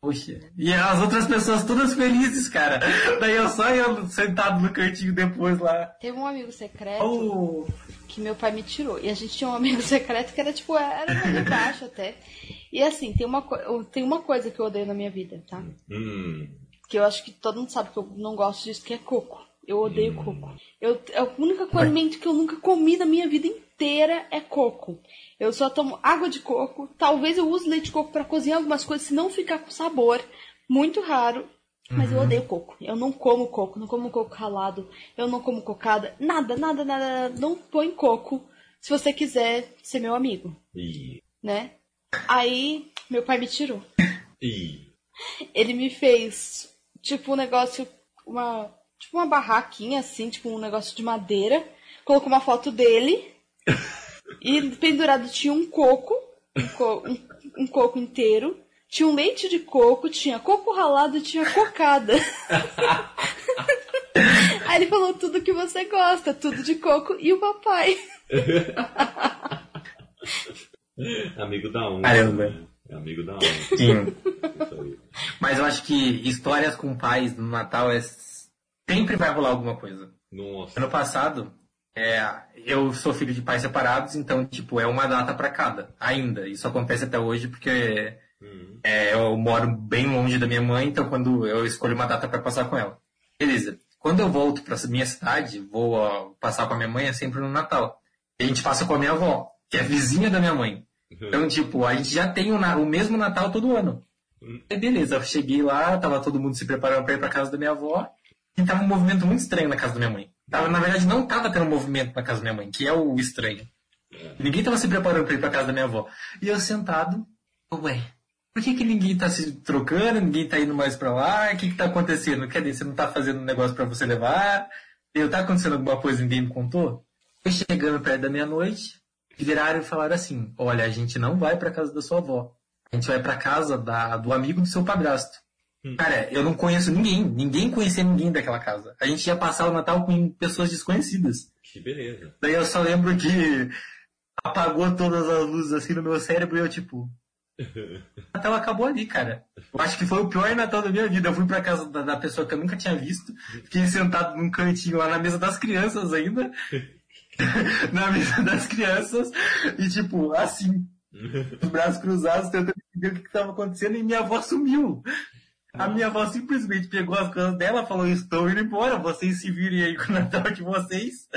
Poxa. E as outras pessoas todas felizes, cara. Daí eu só eu sentado no cantinho depois lá. Teve um amigo secreto Oh, que meu pai me tirou. E a gente tinha um amigo secreto que era tipo, era meio baixo até. E assim, tem uma, tem uma coisa que eu odeio na minha vida, tá? Hum. Que eu acho que todo mundo sabe que eu não gosto disso, que é coco. Eu odeio coco. Eu, é o único alimento que eu nunca comi na minha vida inteira é coco. Eu só tomo água de coco. Talvez eu use leite de coco pra cozinhar algumas coisas, se não ficar com sabor. Muito raro. Mas eu odeio coco. Eu não como coco, não como coco ralado, eu não como cocada, nada, nada, nada. Não põe coco se você quiser ser meu amigo, E, né? Aí meu pai me tirou e, ele me fez tipo um negócio, uma tipo uma barraquinha assim, tipo um negócio de madeira, colocou uma foto dele e pendurado tinha um coco, um, co- um- um coco inteiro, tinha um leite de coco, tinha coco ralado e tinha cocada. Aí ele falou tudo que você gosta, tudo de coco e o papai. amigo da onda. Caramba. né? Amigo da onda. sim. Mas eu acho que histórias com pais no Natal é... sempre vai rolar alguma coisa. Nossa. Ano passado, é, eu sou filho de pais separados, então, tipo, é uma data pra cada, ainda. Isso acontece até hoje porque Hum. é, eu moro bem longe da minha mãe, então quando eu escolho uma data pra passar com ela. Beleza. Quando eu volto pra minha cidade, vou ó, passar com a minha mãe, é sempre no Natal. E a gente passa com a minha avó, que é vizinha da minha mãe. Então, tipo, a gente já tem o, o mesmo Natal todo ano. Aí beleza, eu cheguei lá, tava todo mundo se preparando pra ir pra casa da minha avó. E tava um movimento muito estranho na casa da minha mãe. Tava, na verdade, não tava tendo movimento na casa da minha mãe, que é o estranho. Ninguém tava se preparando pra ir pra casa da minha avó. E eu sentado, ué, por que, que ninguém tá se trocando, ninguém tá indo mais pra lá? O que que tá acontecendo? Quer dizer, você não tá fazendo um negócio pra você levar? Eu, tá acontecendo alguma coisa e ninguém me contou? Foi chegando perto da meia-noite, viraram e falaram assim, olha, a gente não vai pra casa da sua avó. A gente vai pra casa da, do amigo do seu padrasto. Cara, eu não conheço ninguém. Ninguém conhecia ninguém daquela casa. A gente ia passar o Natal com pessoas desconhecidas. Que beleza. Daí eu só lembro que apagou todas as luzes assim no meu cérebro e eu tipo. O Natal acabou ali, cara. Eu acho que foi o pior Natal da minha vida. Eu fui pra casa da, da pessoa que eu nunca tinha visto. Fiquei sentado num cantinho lá na mesa das crianças ainda. na mesa das crianças. E tipo, assim. Os braços cruzados, tentando entender o que estava acontecendo e minha avó sumiu. A minha avó simplesmente pegou as coisas dela, falou: Estou indo embora, vocês se virem aí com o Natal de vocês.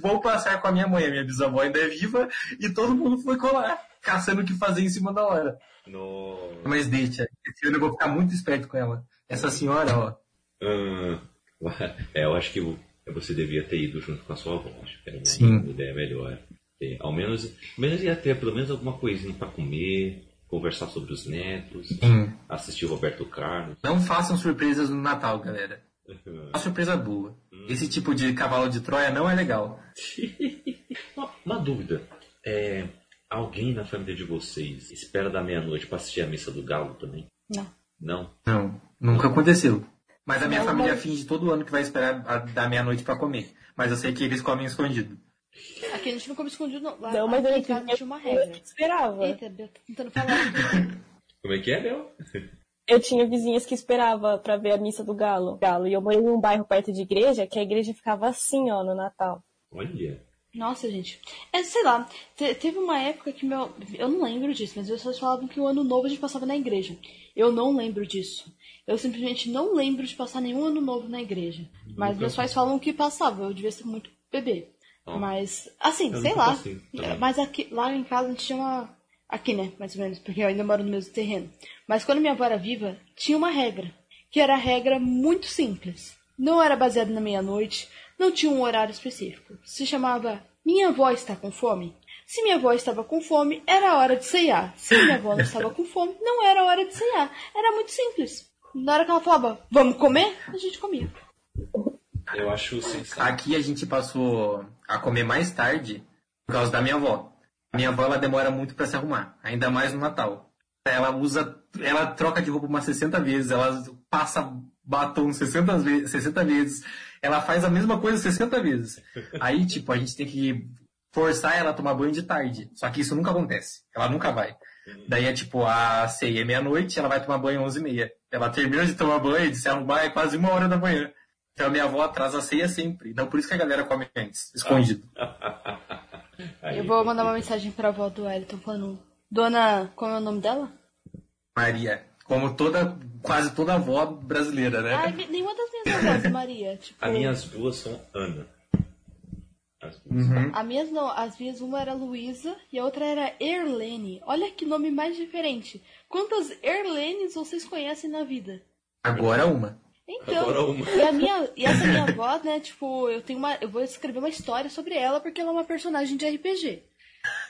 Vou passar com a minha mãe, a minha bisavó ainda é viva, e todo mundo foi colar, caçando o que fazer em cima da hora. No... Mas deixa, esse ano eu vou ficar muito esperto com ela. Essa senhora, ó. Ah, é, eu acho que você devia ter ido junto com a sua avó. Acho que era uma Sim. ideia melhor. Ter, ao menos, ao menos ia ter pelo menos alguma coisinha pra comer, conversar sobre os netos, Sim. assistir o Roberto Carlos. Não façam surpresas no Natal, galera. Uma surpresa boa. Esse tipo de cavalo de Troia não é legal. uma, uma dúvida. É, alguém na família de vocês espera da meia-noite pra assistir a missa do galo também? Não. Não? Não, nunca aconteceu. Mas a minha Não, família mas- finge todo ano que vai esperar a- da meia-noite pra comer. Mas eu sei que eles comem escondido. Aqui a gente não come escondido, não. Lá, Não, mas aqui eu em casa tinha tinha uma regra. esperava. Eita, Bel, tô tentando falar. Como é que é, Bel? Eu tinha vizinhas que esperava pra ver a missa do galo. Galo. E eu morei num bairro perto de igreja, que a igreja ficava assim, ó, no Natal. Olha. Nossa, gente. É, sei lá, te- teve uma época que meu. Eu não lembro disso, mas as pessoas falavam que o ano novo a gente passava na igreja. Eu não lembro disso. Eu simplesmente não lembro de passar nenhum ano novo na igreja. Mas Nunca. meus pais falam que passava, eu devia ser muito bebê. Ó. Mas, assim, sei lá. É, Mas aqui, lá em casa a gente tinha uma. Aqui, né, mais ou menos, porque eu ainda moro no mesmo terreno. Mas quando minha avó era viva, tinha uma regra. Que era a regra muito simples. Não era baseada na meia-noite, não tinha um horário específico. Se chamava Minha avó está com fome? Se minha avó estava com fome, era hora de ceiar. Se minha avó não estava com fome, não era hora de ceiar. Era muito simples. Na hora que ela falava, vamos comer, a gente comia. Eu acho sensacional. Aqui a gente passou a comer mais tarde por causa da minha avó. Minha avó ela demora muito pra se arrumar, ainda mais no Natal. Ela usa, ela troca de roupa umas 60 vezes, ela passa batom 60 vezes, 60 vezes, ela faz a mesma coisa 60 vezes. Aí, tipo, a gente tem que forçar ela a tomar banho de tarde. Só que isso nunca acontece. Ela nunca vai. Daí é tipo, a ceia é meia-noite, ela vai tomar banho 11 e meia. Ela termina de tomar banho, de se arrumar, é quase uma hora da manhã. Então a minha avó atrasa a ceia sempre. Então por isso que a galera come antes, escondido. Aí, Eu vou mandar uma mensagem pra avó do Wellington falando. Dona. Como é o nome dela? Maria. Como toda, quase toda avó brasileira, né? Ai, nenhuma das minhas avós é Maria. Tipo, As minhas duas são Ana. As duas. Uhum. A minhas não, as minhas uma era Luísa e a outra era Erlene. Olha que nome mais diferente. Quantas Erlenes vocês conhecem na vida? Agora uma. Então, e a minha, e essa minha avó, né, tipo, eu tenho uma, eu vou escrever uma história sobre ela porque ela é uma personagem de RPG.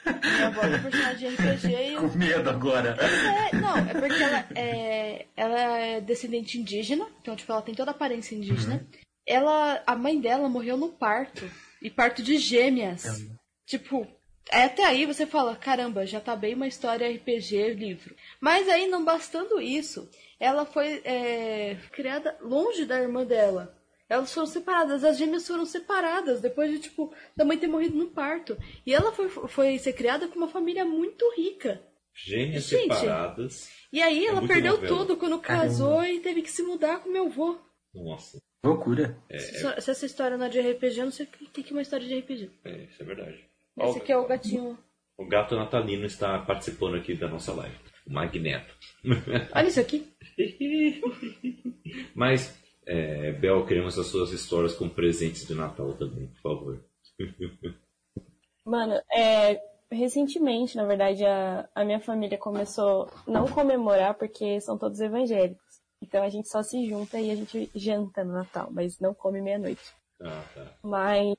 Minha avó é uma personagem de RPG e eu, Com medo agora. é, não, é porque ela é, ela é descendente indígena, então, tipo, ela tem toda a aparência indígena. Ela, a mãe dela morreu no parto, e parto de gêmeas. Tipo, aí até aí você fala, caramba, já tá bem uma história RPG livro. Mas aí, não bastando isso, ela foi é, criada longe da irmã dela. Elas foram separadas, as gêmeas foram separadas depois de, tipo, da mãe ter morrido no parto. E ela foi, foi ser criada com uma família muito rica. Gêmeas Gente. separadas. E aí É ela perdeu novela. tudo quando casou e teve que se mudar com meu avô. Nossa, Loucura. Se, se essa história não é de RPG, eu não sei o que que que é uma história de RPG. é, isso é verdade. Esse aqui é o gatinho. O gato natalino está participando aqui da nossa live. O Magneto. Olha isso aqui. Mas, é, Bel, queremos as suas histórias com presentes de Natal também, por favor. Mano, é, recentemente, na verdade, a, a minha família começou não comemorar porque são todos evangélicos. Então a gente só se junta e a gente janta no Natal, mas não come meia-noite. Ah, tá. Mas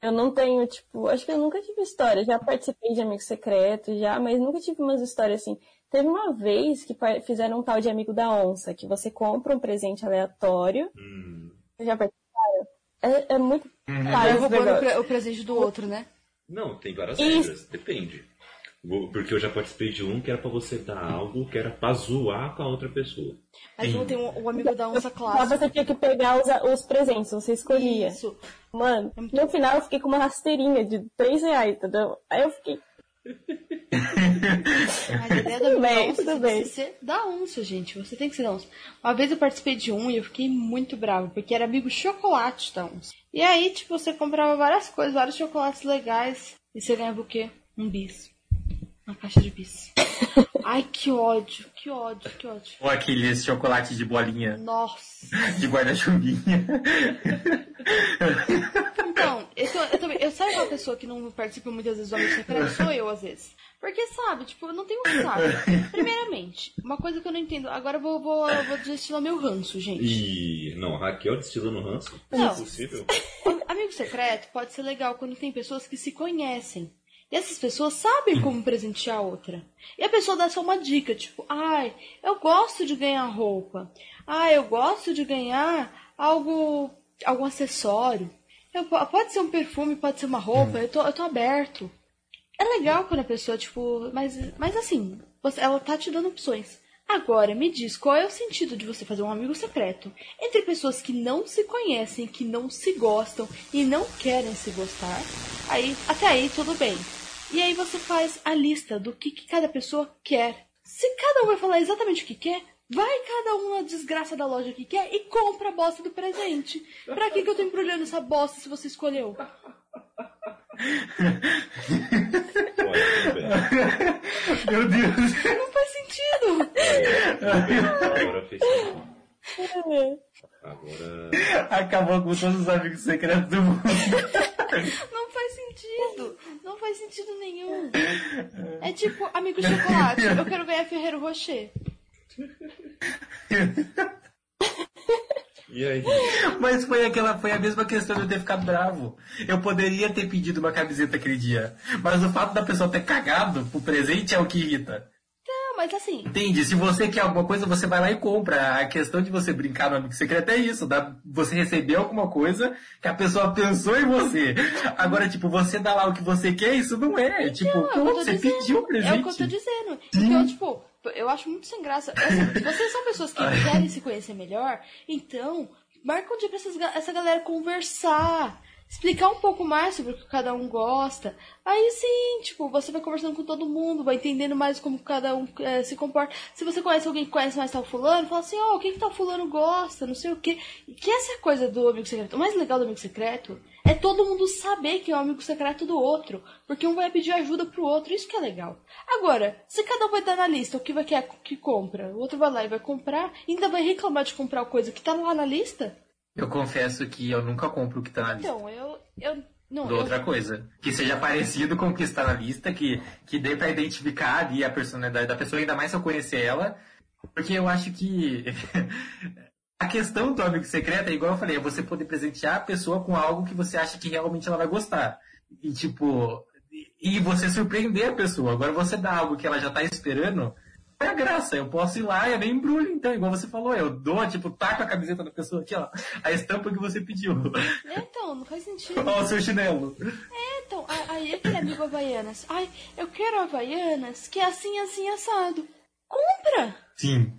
eu não tenho, tipo, acho que eu nunca tive história. Já participei de amigo secreto, já, mas nunca tive umas histórias assim. Teve uma vez que fizeram um tal de amigo da onça, que você compra um presente aleatório. Hum, Já participaram? É, é muito. Uhum. Tá, esse roubando pre- o presente do outro, né? Não, tem várias Isso. regras, depende. Porque eu já participei de um que era pra você dar algo que era pra zoar com a outra pessoa. Mas não tem o, o amigo da onça Lá clássico. você tinha que pegar os, os presentes, você escolhia. Isso. Mano, no final eu fiquei com uma rasteirinha de 3 reais, entendeu? Aí eu fiquei. Mas a ideia do da bem, onça tudo é bem. você da onça, gente. Você tem que ser onça. Uma vez eu participei de um e eu fiquei muito brava, porque era amigo chocolate da onça. E aí, tipo, você comprava várias coisas, vários chocolates legais, e você ganhava o quê? Um bis. Uma caixa de bis. Ai, que ódio, que ódio, que ódio. Ou aqueles chocolates de bolinha, Nossa. de guarda-chuvinha. Então, eu, tô- eu também. Eu sabe uma pessoa que não participa muitas vezes do amigo secreto? Sou eu, às vezes. Porque, sabe, tipo, eu não tenho um saco. Primeiramente, uma coisa que eu não entendo. Agora eu vou, vou, vou destilar meu ranço, gente. E. Não, Raquel destilando ranço? Não. É possível? Amigo secreto pode ser legal quando tem pessoas que se conhecem. E essas pessoas sabem como presentear a outra. E a pessoa dá só uma dica, tipo, ai, eu gosto de ganhar roupa. Ai, eu gosto de ganhar algo, algum acessório. Eu- pode ser um perfume, pode ser uma roupa, eu tô, eu tô aberto. É legal quando a pessoa, tipo, mas, mas assim, você- ela tá te dando opções. Agora, me diz, qual é o sentido de você fazer um amigo secreto entre pessoas que não se conhecem, que não se gostam e não querem se gostar? Aí, até aí, tudo bem. E aí você faz a lista do que, que cada pessoa quer. Se cada um vai falar exatamente o que quer, vai cada um na desgraça da loja que quer e compra a bosta do presente. Pra que, que eu tô embrulhando essa bosta se você escolheu? Olha. Meu Deus. Não faz sentido! Agora fez sentido. Agora. Acabou com todos os amigos secretos do mundo. Não faz sentido. Não faz sentido nenhum. É tipo, amigo chocolate, eu quero ganhar Ferreiro Rocher. E aí? Mas foi aquela, foi a mesma questão de eu ter ficado bravo. Eu poderia ter pedido uma camiseta aquele dia. Mas o fato da pessoa ter cagado pro presente é o que irrita. Não, mas assim, Entende? Se você quer alguma coisa, você vai lá e compra. A questão de você brincar no amigo secreto é isso. Dá, você receber alguma coisa que a pessoa pensou em você. Agora, tipo, você dá lá o que você quer, isso não é. Tipo, não, é o que pô, você dizendo. pediu o presente. É o que eu tô dizendo. Eu, tipo, eu acho muito sem graça. Assim, vocês são pessoas que querem se conhecer melhor, então, marca um dia pra essas essa galera conversar. Explicar um pouco mais sobre o que cada um gosta. Aí sim, tipo, você vai conversando com todo mundo, vai entendendo mais como cada um eh, se comporta. Se você conhece alguém que conhece mais tal fulano, fala assim, ó, o que que tal fulano gosta, não sei o quê. Que essa é a coisa do amigo secreto. O mais legal do amigo secreto é todo mundo saber que é o amigo secreto do outro. Porque um vai pedir ajuda pro outro, isso que é legal. Agora, se cada um vai dar na lista o que vai querer que compra, o outro vai lá e vai comprar, ainda vai reclamar de comprar coisa que tá lá na lista, Eu confesso que eu nunca compro o que tá na lista. então eu. eu não, de eu, outra coisa. Que seja parecido com o que está na lista, que, que dê pra identificar ali a personalidade da pessoa, ainda mais se eu conhecer ela. Porque eu acho que a questão do amigo secreto é igual eu falei, é você poder presentear a pessoa com algo que você acha que realmente ela vai gostar. E tipo, e você surpreender a pessoa. Agora você dá algo que ela já tá esperando, é a graça. Eu posso ir lá e eu nem embrulho, então, igual você falou, eu dou, tipo, taco a camiseta da pessoa aqui, ó, a estampa que você pediu. Então, não faz sentido. Ó, o seu chinelo. Então, a- aí aquele amigo Havaianas. Ai, eu quero Havaianas que é assim, assim, assado. Compra! Sim.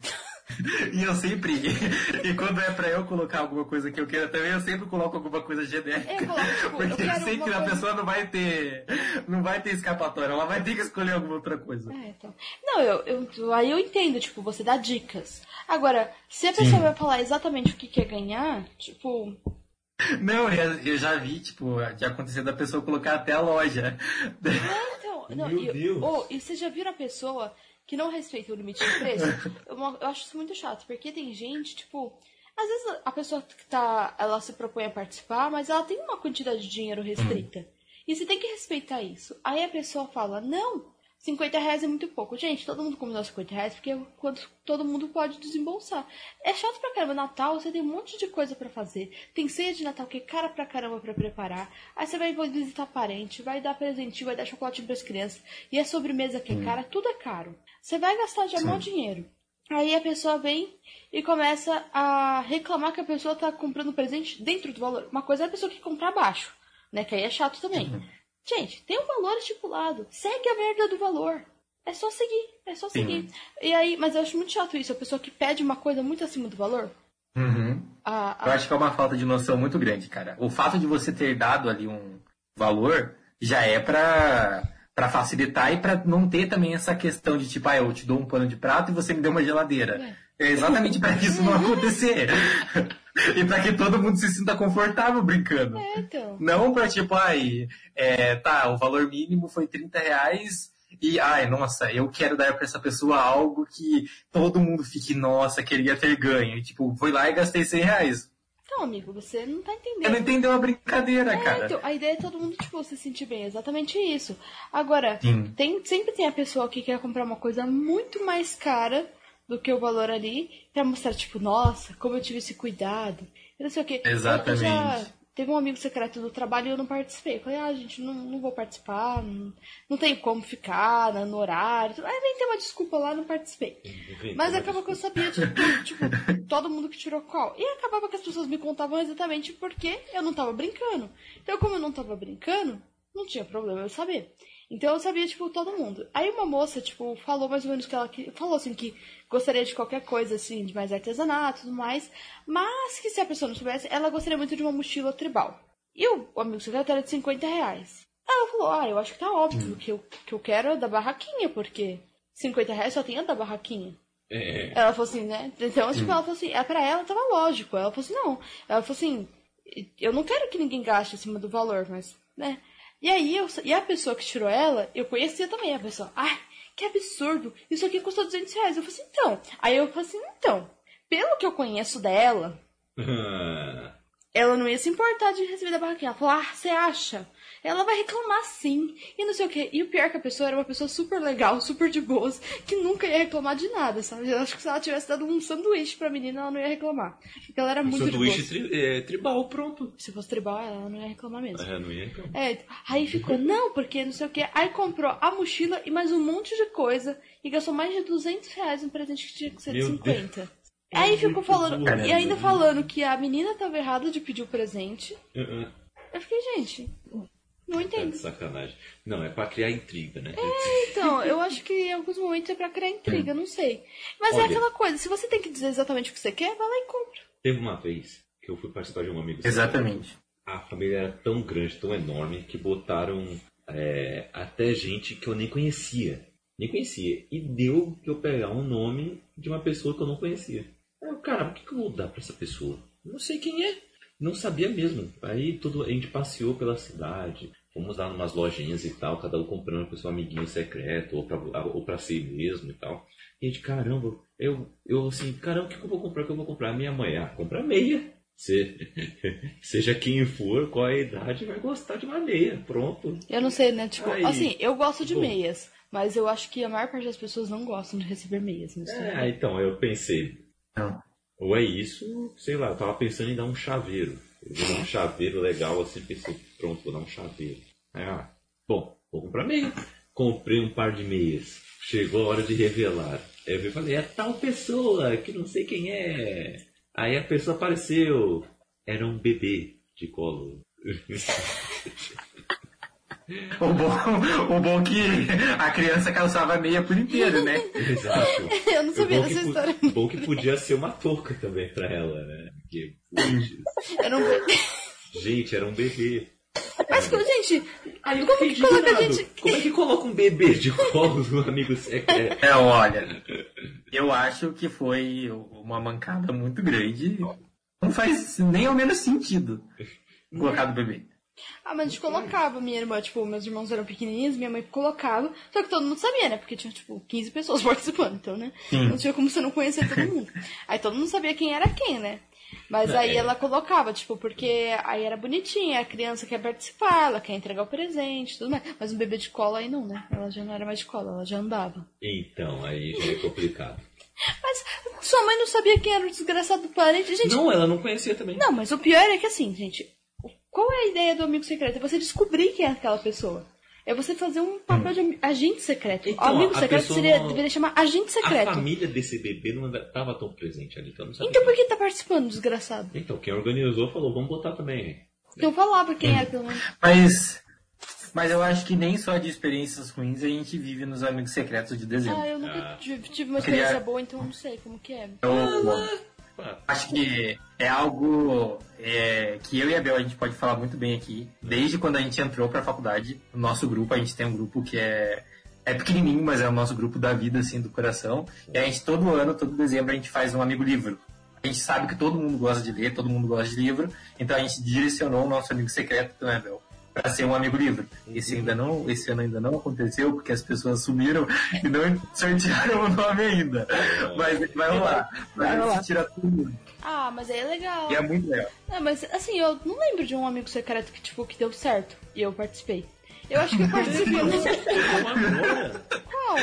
E eu sempre, e quando é pra eu colocar alguma coisa que eu queira também, eu sempre coloco alguma coisa genérica. Eu coloco, tipo, eu Porque eu, quero sei que a coisa- pessoa não vai ter, não vai ter escapatória, ela vai ter que escolher alguma outra coisa. É, então. Não, eu, eu, aí eu entendo, tipo, você dá dicas. Agora, se a pessoa Sim. vai falar exatamente o que quer ganhar, tipo, Não, eu, eu já vi, tipo, de acontecer da pessoa colocar até a loja. Então, não, Meu e, Deus. oh, e você já viu a pessoa que não respeita o limite de preço? eu, eu acho isso muito chato, porque tem gente, tipo, às vezes a pessoa que tá, ela se propõe a participar, mas ela tem uma quantidade de dinheiro restrita. E você tem que respeitar isso. Aí a pessoa fala, não, 50 reais é muito pouco. Gente, todo mundo combinou 50 reais porque é quando todo mundo pode desembolsar. É chato pra caramba. Natal, você tem um monte de coisa pra fazer. Tem ceia de Natal que é cara pra caramba pra preparar. Aí você vai visitar parente, vai dar presentinho, vai dar chocolate pras crianças. E a sobremesa que é cara, tudo é caro. Você vai gastar de maior dinheiro. Aí a pessoa vem e começa a reclamar que a pessoa tá comprando presente dentro do valor. Uma coisa é a pessoa que compra abaixo, né? Que aí é chato também. Gente, tem um valor estipulado. Segue a merda do valor. É só seguir, é só seguir. E aí, mas eu acho muito chato isso, a pessoa que pede uma coisa muito acima do valor. Uhum. A, Eu a- acho que é uma falta de noção muito grande, cara. O fato de você ter dado ali um valor já é pra, pra facilitar e pra não ter também essa questão de tipo, ah, eu te dou um pano de prato e você me deu uma geladeira. É exatamente pra isso não acontecer. e pra que todo mundo se sinta confortável brincando. É, então. Não pra tipo, ai, é, tá, o valor mínimo foi 30 reais e, ai, nossa, eu quero dar pra essa pessoa algo que todo mundo fique, nossa, queria ter ganho. E, tipo, fui lá e gastei 100 reais. Então, amigo, você não tá entendendo. Não entendeu a brincadeira, É, cara. então, a ideia é todo mundo, tipo, se sentir bem. É exatamente isso. Agora, Sim. tem, sempre tem a pessoa que quer comprar uma coisa muito mais cara do que o valor ali pra mostrar, tipo, nossa, como eu tive esse cuidado. Eu não sei o quê. Eu- eu Exatamente. já- teve um amigo secreto do trabalho e eu não participei. Eu falei, ah, gente, não, não vou participar, não, não tem como ficar no, no horário. Aí vem ter uma desculpa lá, não participei. Mas acabou que eu sabia de tudo, tipo, todo mundo que tirou qual. E acabava que as pessoas me contavam exatamente porque eu não tava brincando. Então, como eu não tava brincando, não tinha problema eu saber. Então eu sabia, tipo, todo mundo. Aí uma moça, tipo, falou mais ou menos que ela que- falou assim que gostaria de qualquer coisa, assim, de mais artesanato e tudo mais, mas que se a pessoa não soubesse, ela gostaria muito de uma mochila tribal. E o amigo secreto era de 50 reais. Aí ela falou, ah, eu acho que tá óbvio que eu, que eu quero é da barraquinha, porque 50 reais só tem a da barraquinha. É, Ela falou assim, né? Então, tipo, ela falou assim, é, pra ela tava lógico. Ela falou assim, não. Ela falou assim, eu não quero que ninguém gaste acima do valor, mas, né? E aí, eu, e a pessoa que tirou ela, eu conhecia também a pessoa. Ai, que absurdo. Isso aqui custou 200 reais. Eu falei assim, então. Aí eu falei assim, então. Pelo que eu conheço dela, ela não ia se importar de receber da barraquinha. Ela falou, ah, você acha? Ela vai reclamar sim. E não sei o quê. E o pior é que a pessoa era uma pessoa super legal, super de boas, que nunca ia reclamar de nada, sabe? Eu acho que se ela tivesse dado um sanduíche pra menina, ela não ia reclamar. Porque ela era um muito de sanduíche tri- é, tribal, pronto. Se fosse tribal, ela não ia reclamar mesmo. É, não ia reclamar. É, aí ficou, não, porque não sei o que. Aí comprou a mochila e mais um monte de coisa e gastou mais de 200 reais no presente que tinha que ser de Meu 50. Aí ficou falando, burro. e ainda falando que a menina tava errada de pedir o presente. Uh-uh. Eu fiquei, gente, não Tá entendo. sacanagem. Não, é pra criar intriga, né? Então, eu acho que em alguns momentos é pra criar intriga, não sei. Mas é Olha. aquela coisa, se você tem que dizer exatamente o que você quer, vai lá e compra. Teve uma vez que eu fui participar de um amigo seu. Exatamente. A família era tão grande, tão enorme, que botaram é, até gente que eu nem conhecia. Nem conhecia. E deu que eu pegar um nome de uma pessoa que eu não conhecia. Aí eu, cara, por que, que eu vou dar pra essa pessoa? Não sei quem é. Não sabia mesmo. Aí tudo, a gente passeou pela cidade, fomos lá numas lojinhas e tal, cada um comprando pro seu amiguinho secreto, ou pra, ou pra si mesmo e tal. E a gente, caramba, eu, eu assim, caramba, o que, que eu vou comprar? O que eu vou comprar? Minha mãe, ah, compra meia. Se- seja quem for, qual é a idade, vai gostar de uma meia. Pronto. Eu não sei, né? Tipo, Aí. assim, eu gosto de Bom. meias, mas eu acho que a maior parte das pessoas não gostam de receber meias. Não sei. É, então, eu pensei, Não. ou é isso, sei lá, eu tava pensando em dar um chaveiro. Eu vou dar um chaveiro legal assim, pensei, pronto, vou dar um chaveiro. Aí, ah, bom, vou comprar meia. Comprei um par de meias. Chegou a hora de revelar. Aí eu falei, é tal pessoa que não sei quem é. Aí a pessoa apareceu. Era um bebê de colo. O bom, o bom que a criança calçava a meia por inteiro, né? Exato. Eu não sabia bom que dessa história. Bom que podia ser uma touca também pra ela, né? Porque, putz, Eu não... gente, era um bebê. Mas, gente, Aí Como que coloca indignado. gente- Como é que coloca um bebê de colo no amigo secreto? É, olha, eu acho que foi uma mancada muito grande. Não faz nem ao menos sentido colocar do bebê. Ah, mas a gente colocava, minha irmã, tipo, meus irmãos eram pequenininhos, minha mãe colocava, só que todo mundo sabia, né? Porque tinha, tipo, 15 pessoas participando, então, né? Não tinha como você não conhecer todo mundo. Aí todo mundo sabia quem era quem, né? Mas aí É. ela colocava, tipo, porque aí era bonitinha, a criança quer participar, ela quer entregar o presente, tudo mais. Mas um bebê de cola aí não, né? Ela já não era mais de cola, ela já andava. Então, aí já é complicado. Mas sua mãe não sabia quem era o desgraçado do parente, gente. Não, ela não conhecia também. Não, mas o pior é que assim, gente, qual é a ideia do amigo secreto? É você descobrir quem é aquela pessoa. É você fazer um papel de agente secreto. Então, o amigo a secreto seria, não- deveria chamar agente A secreto. família desse bebê não estava tão presente ali, então não sabia. Então por que tá participando, desgraçado? Então, quem organizou falou, vamos botar também. Então falava quem era, pelo menos. Mas, mas eu acho que nem só de experiências ruins a gente vive nos Amigos Secretos de dezembro. Ah, eu nunca Ah. tive, tive uma Queria- experiência boa, então eu não sei como que é. Eu Ah, acho que é algo é, que eu e a Bel a gente pode falar muito bem aqui. Desde quando a gente entrou pra faculdade, o nosso grupo, a gente tem um grupo que é, é pequenininho, mas é o nosso grupo da vida, assim, do coração. E a gente, todo ano, todo dezembro, a gente faz um amigo livro. A gente sabe que todo mundo gosta de ler, todo mundo gosta de livro, então a gente direcionou o nosso amigo secreto, né, Bel? Para ser um amigo livre. Esse, ainda não, esse ano ainda não aconteceu, porque as pessoas sumiram e não sortearam o nome ainda. Mas vai rolar. Vai rolar. tira tudo. Ah, mas aí é legal. E é muito legal. Não, mas assim, eu não lembro de um amigo secreto que, tipo, que deu certo. E eu participei. Eu acho que eu participei. Qual?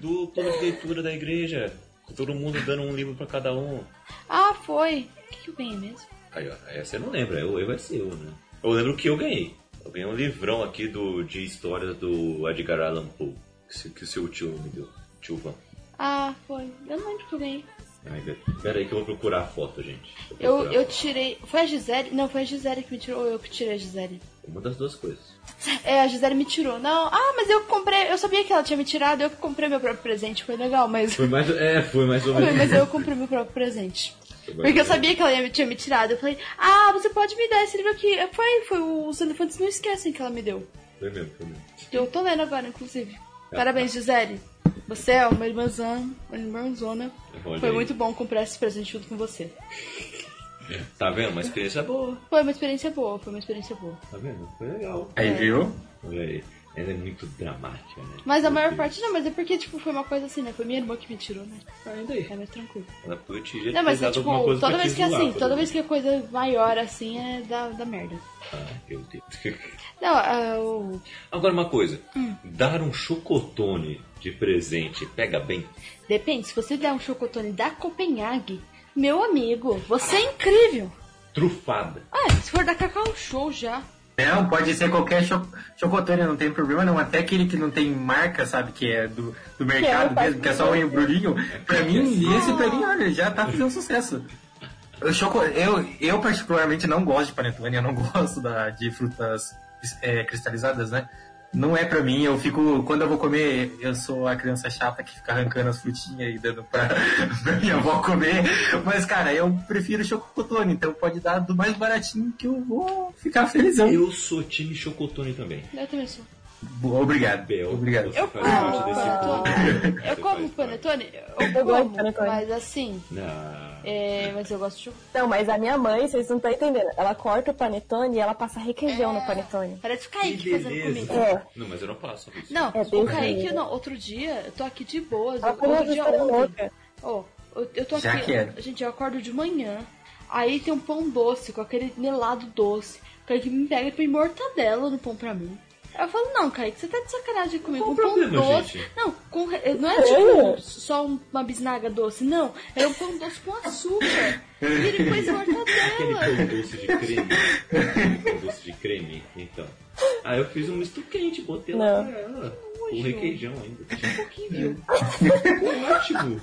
do plano de leitura da igreja. Com todo mundo dando um livro pra cada um. Ah, foi. O que, que eu ganhei mesmo? Aí, ó, essa você não lembra, eu, eu vai ser eu, né? Eu lembro que eu ganhei. Eu ganhei um livrão aqui do, de histórias do Edgar Allan Poe, que, que o seu tio me deu. Tio Van. Ah, foi. Eu não lembro que eu ganhei. Ai, Pera aí que eu vou procurar a foto, gente. Eu, eu foto. tirei. Foi a Gisele? Não, foi a Gisele que me tirou ou eu que tirei a Gisele? Uma das duas coisas. É, a Gisele me tirou. Não, ah, mas eu comprei. Eu sabia que ela tinha me tirado, eu que comprei meu próprio presente. Foi legal, mas. Foi mais, é, foi mais ou Foi, menos. mas eu comprei meu próprio presente. Porque eu sabia que ela ia- tinha me tirado. Eu falei, ah, você pode me dar esse livro aqui. Foi, foi os elefantes não esquecem que ela me deu. Foi mesmo, foi mesmo. Eu tô lendo agora, inclusive. Parabéns, Gisele. Você é uma irmãzã, uma irmãzona. Olha Foi aí. muito bom comprar esse presente junto com você. Tá vendo? Uma experiência boa. Foi uma experiência boa, foi uma experiência boa. Tá vendo? Foi legal. Aí, viu? Olha aí. Ela é muito dramática, né? Mas a maior parte não, mas é porque, tipo, foi uma coisa assim, né? Foi minha irmã que me tirou, né? Ainda aí. É mais tranquilo. Ela podia te Não, mas é tipo, coisa toda vez que é zoar, assim, toda exemplo. vez que é coisa maior assim é da, da merda. Ah, meu Deus. Não, ah, o- Agora uma coisa. Hum. Dar um chocotone de presente pega bem? depende, se você der um chocotone da Copenhague, meu amigo, você é incrível. Trufada. Ah, se for da Cacau Show já. Não, pode ser qualquer cho chocotone, não tem problema não. Até aquele que não tem marca, sabe, que é do, do mercado faz mesmo, que é só um embrulhinho. Pra mim, esse pra mim, olha, já tá fazendo sucesso. Choco... eu, eu particularmente não gosto de panetone, eu não gosto da, de frutas é, cristalizadas, né? Não é pra mim, eu fico, quando eu vou comer, eu sou a criança chata que fica arrancando as frutinhas e dando pra, pra minha avó comer. Mas, cara, eu prefiro chocotone, então pode dar do mais baratinho que eu vou ficar felizão. Eu sou time chocotone também. Eu também sou. Boa, Obrigado. Bel, Obrigado. você Eu como desse panetone. Eu como panetone? Eu Eu gosto de como, panetone. mas assim, Não. é, mas eu gosto de. Não, mas a minha mãe, vocês não estão entendendo. Ela corta o panetone e ela passa requeijão no panetone. Parece o Kaique Que fazendo comida. É. Não, mas eu não passo isso. Não, É o Kaique não. Outro dia, eu tô aqui de boas. Ela falou Outro dia tá ontem. Ó, eu, eu tô Já aqui. quero. Gente, eu acordo de manhã. Aí tem um pão doce, com aquele melado doce. O Kaique me pega e põe mortadela no pão pra mim. Eu falo, não, Kaique, você tá de sacanagem comigo. Qual um problema, pão doce. gente? Não, com, não é tipo só uma bisnaga doce, não. É um pão doce com açúcar. E ele pôs Aquele mortadela. pão doce de creme. Pão doce de creme, então. Ah, eu fiz um misto quente, botei lá Não. pra ela. Com requeijão ainda. Um pouquinho, viu? Ótimo.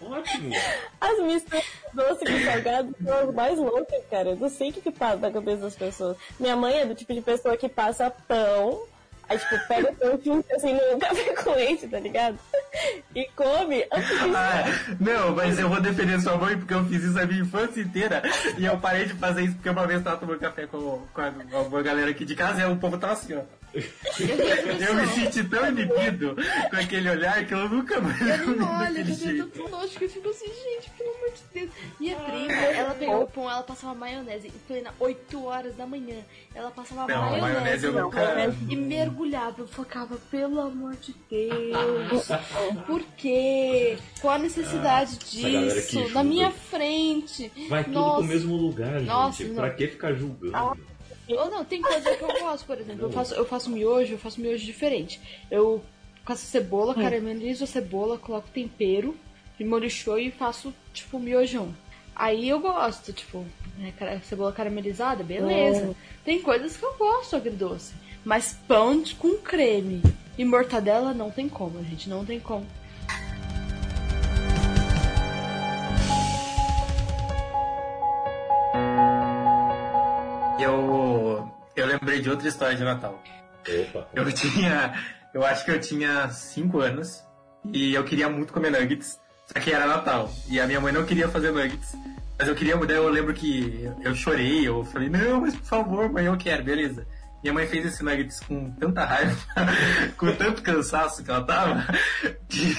Ótimo. As misturas doce com salgado são as mais loucas, cara. Eu não sei o que, que passa na cabeça das pessoas. Minha mãe é do tipo de pessoa que passa pão, aí tipo, pega o pão assim no café com leite, tá ligado? E come Ah, não, mas eu vou defender sua mãe porque eu fiz isso a minha infância inteira e eu parei de fazer isso porque uma vez eu tava tomando café com, com, a, com uma galera aqui de casa e o povo tava assim, ó. Eu Eu me senti tão inibido com aquele olhar que eu nunca mais Eu comi olho, eu jeito. tanto nojo que eu fico assim, gente, pelo amor de Deus. Minha prima, ela pegava o pão, ela passava maionese em plena 8 horas da manhã. Ela passava Não, maionese, maionese eu no nunca- pão e mergulhava. Eu ficava, pelo amor de Deus, por quê? Qual a necessidade que disso? Na minha frente. Vai tudo Nossa. pro mesmo lugar, Nossa, gente. não. Pra que ficar julgando? Ou não, tem coisa que eu gosto, por exemplo. Eu faço, eu faço miojo, eu faço miojo diferente. Eu faço cebola, caramelizo a cebola, coloco tempero, molho show e faço, tipo, miojão. Aí eu gosto, tipo, né, cebola caramelizada, beleza. Tem coisas que eu gosto agridoce. Mas pão com creme e mortadela não tem como, gente, não tem como. Eu, eu lembrei de outra história de Natal. Opa, Eu tinha. Eu acho que eu tinha 5 anos e eu queria muito comer nuggets, só que era Natal. E a minha mãe não queria fazer nuggets. Mas eu queria, daí eu lembro que eu chorei, eu falei, não, mas por favor, mãe, eu quero, beleza. Minha mãe fez esse nuggets com tanta raiva, com tanto cansaço que ela tava, que,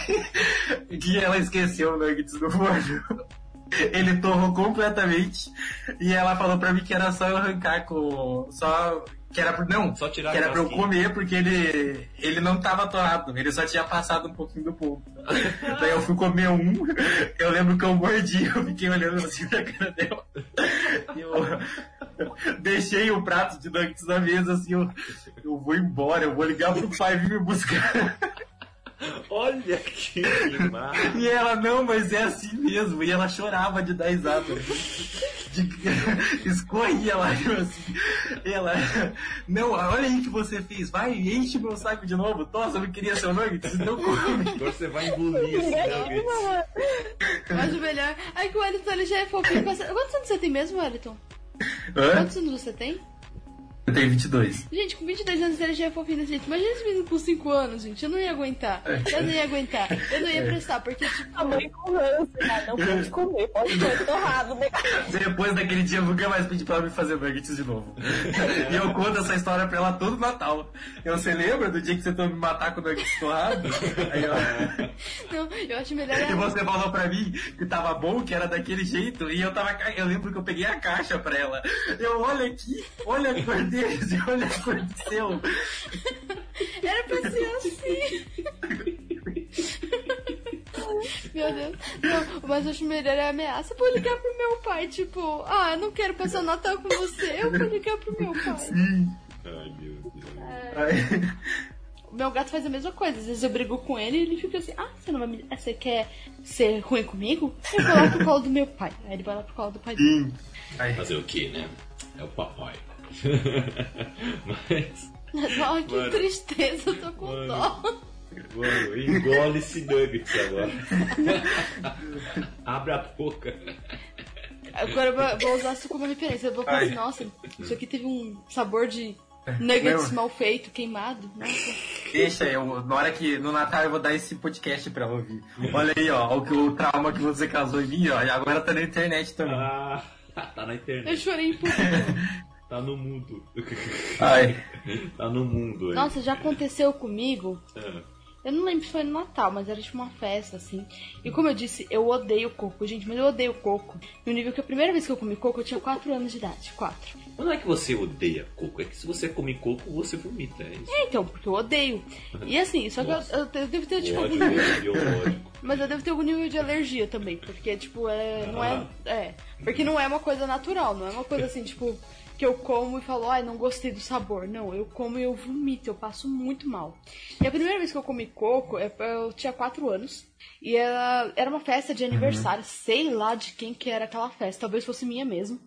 que ela esqueceu o nuggets no forno. Ele torrou completamente e ela falou pra mim que era só eu arrancar com. Só. Que era, não, Só tirar que era pra eu comer porque ele, ele não tava torrado, ele só tinha passado um pouquinho do ponto. Daí eu fui comer um, eu lembro que eu mordi, eu fiquei olhando assim pra cara dela. Eu deixei o prato de nuggets na mesa assim, eu, eu vou embora, eu vou ligar pro pai vir me buscar. Olha que imagem. E ela, não, mas é assim mesmo. E ela chorava de dar risada. De... Escorria lá, assim. E ela, não, olha aí o que você fez. Vai, enche meu saco de novo. Nossa, eu não queria seu nuggets, então come. Agora você vai engolir esse nuggets. Mas o melhor. Ai, que o Wellington ele já é fofinho. Quantos anos você tem mesmo, Wellington? Hã? Quantos anos você tem? Eu tenho 22. Gente, com 22 anos ele já é fofinho desse jeito. Imagina esse menino com 5 anos, gente. Eu não ia aguentar. Eu não ia aguentar. Eu não ia prestar, porque, tipo. A mãe com ranço, né? Não pode comer, pode comer torrado, né? Depois daquele dia eu nunca mais pedi pra ela me fazer nuggets de novo. E eu conto essa história pra ela todo Natal. Eu, você lembra do dia que você tentou me matar com nuggets torrado? Aí ela... Não, eu acho melhor. E você falou pra mim que tava bom, que era daquele jeito, e eu tava. Eu lembro que eu peguei a caixa pra ela. Eu, olha aqui, olha a e olha a cor do seu. Era pra ser assim. Meu Deus. Não, mas eu acho melhor a ameaça. Eu vou ligar pro meu pai, tipo, ah, eu não quero passar o Natal com você. Eu vou ligar pro meu pai. Ai, meu Deus. O meu gato faz a mesma coisa. Às vezes eu brigo com ele e ele fica assim, ah, você não vai me. ah, Você quer ser ruim comigo? Eu vou lá pro colo do meu pai. Aí ele vai lá pro colo do pai dele. sim. Aí, Fazer o que, né? É o papai. Mas, Ai, que Mano. tristeza, eu tô com Mano. dó. mano, engole esse nuggets agora. Abre a boca. Agora eu vou- usar isso como referência. Eu vou assim, nossa, isso aqui teve um sabor de nuggets Lembra? mal feito, queimado. Nossa. deixa eu, na hora que no Natal eu vou dar esse podcast pra ela ouvir. Olha aí, ó, o, o trauma que você causou em mim, ó, e agora tá na internet também. Ah, tá na Eu internet. chorei em público. Tá no mundo. Ai, Tá no mundo aí. Nossa, já aconteceu comigo. Ah, Eu não lembro se foi no Natal, mas era tipo uma festa, assim. E como eu disse, eu odeio coco, gente, mas eu odeio coco. No nível que a primeira vez que eu comi coco, eu tinha 4 anos de idade. 4. Mas não é que você odeia coco, é que se você come coco, você vomita. É isso. É, então, porque eu odeio. E assim, só que eu, eu, eu devo ter, tipo, algum Ódio nível. biológico. Mas eu devo ter algum nível de alergia também, porque, tipo, é. Não é. É. Porque não é uma coisa natural, não é uma coisa assim, tipo, que eu como e falo, ai, não gostei do sabor. Não, eu como e eu vomito, eu passo muito mal. E a primeira vez que eu comi coco, é- eu tinha 4 anos. E era, era uma festa de aniversário, sei lá de quem que era aquela festa, talvez fosse minha mesmo.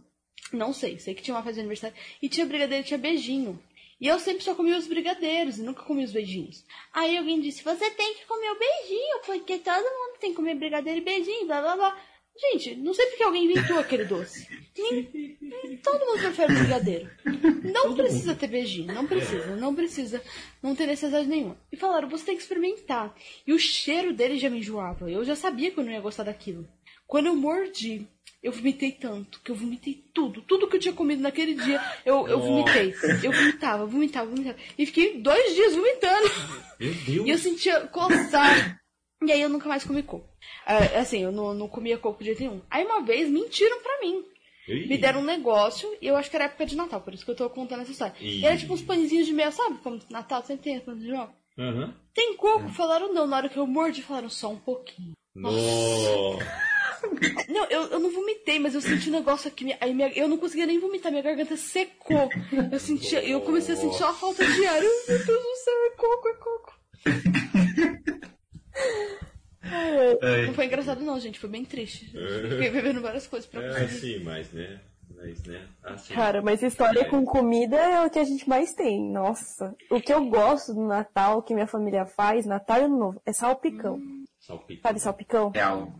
Não sei, sei que tinha uma festa de aniversário. E tinha brigadeiro, tinha beijinho. E eu sempre só comia os brigadeiros e nunca comia os beijinhos. Aí alguém disse, você tem que comer o beijinho, porque todo mundo tem que comer brigadeiro e beijinho, blá blá blá. Gente, não sei porque alguém inventou aquele doce. Nem- nem- todo mundo prefere brigadeiro. Não precisa ter beijinho, não precisa, não precisa, não tem necessidade nenhuma. E falaram, você tem que experimentar. E o cheiro dele já me enjoava. Eu já sabia que eu não ia gostar daquilo. Quando eu mordi, eu vomitei tanto, que eu vomitei tudo. Tudo que eu tinha comido naquele dia, eu, eu vomitei. Eu vomitava, vomitava, vomitava. E fiquei dois dias vomitando. Meu Deus. E eu sentia coçar. E aí eu nunca mais comi coco. Ah, assim, eu não, não comia coco de jeito nenhum. Aí uma vez mentiram pra mim. Ih. Me deram um negócio e eu acho que era época de Natal, por isso que eu tô contando essa história. Ih. E era tipo uns pãezinhos de mel, sabe? Como Natal sempre tem pães de mel. Aham. Tem coco? Falaram não. Na hora que eu mordi, falaram só um pouquinho. Nossa. Não, eu, eu não vomitei, mas eu senti um negócio aqui. minha- Aí minha, eu não conseguia nem vomitar, minha garganta secou. Eu sentia, eu comecei a sentir só a falta de ar. Eu, Meu Deus do céu, é coco, é coco. Ai, Não foi engraçado não, gente, foi bem triste. Fiquei bebendo várias coisas pra É, conseguir. sim, mas, né? Mas, né? Assim. Cara, mas história com comida é o que a gente mais tem. Nossa. O que eu gosto do Natal, que minha família faz, Natal e Ano Novo, é salpicão. Salpicão. Sabe salpicão? real.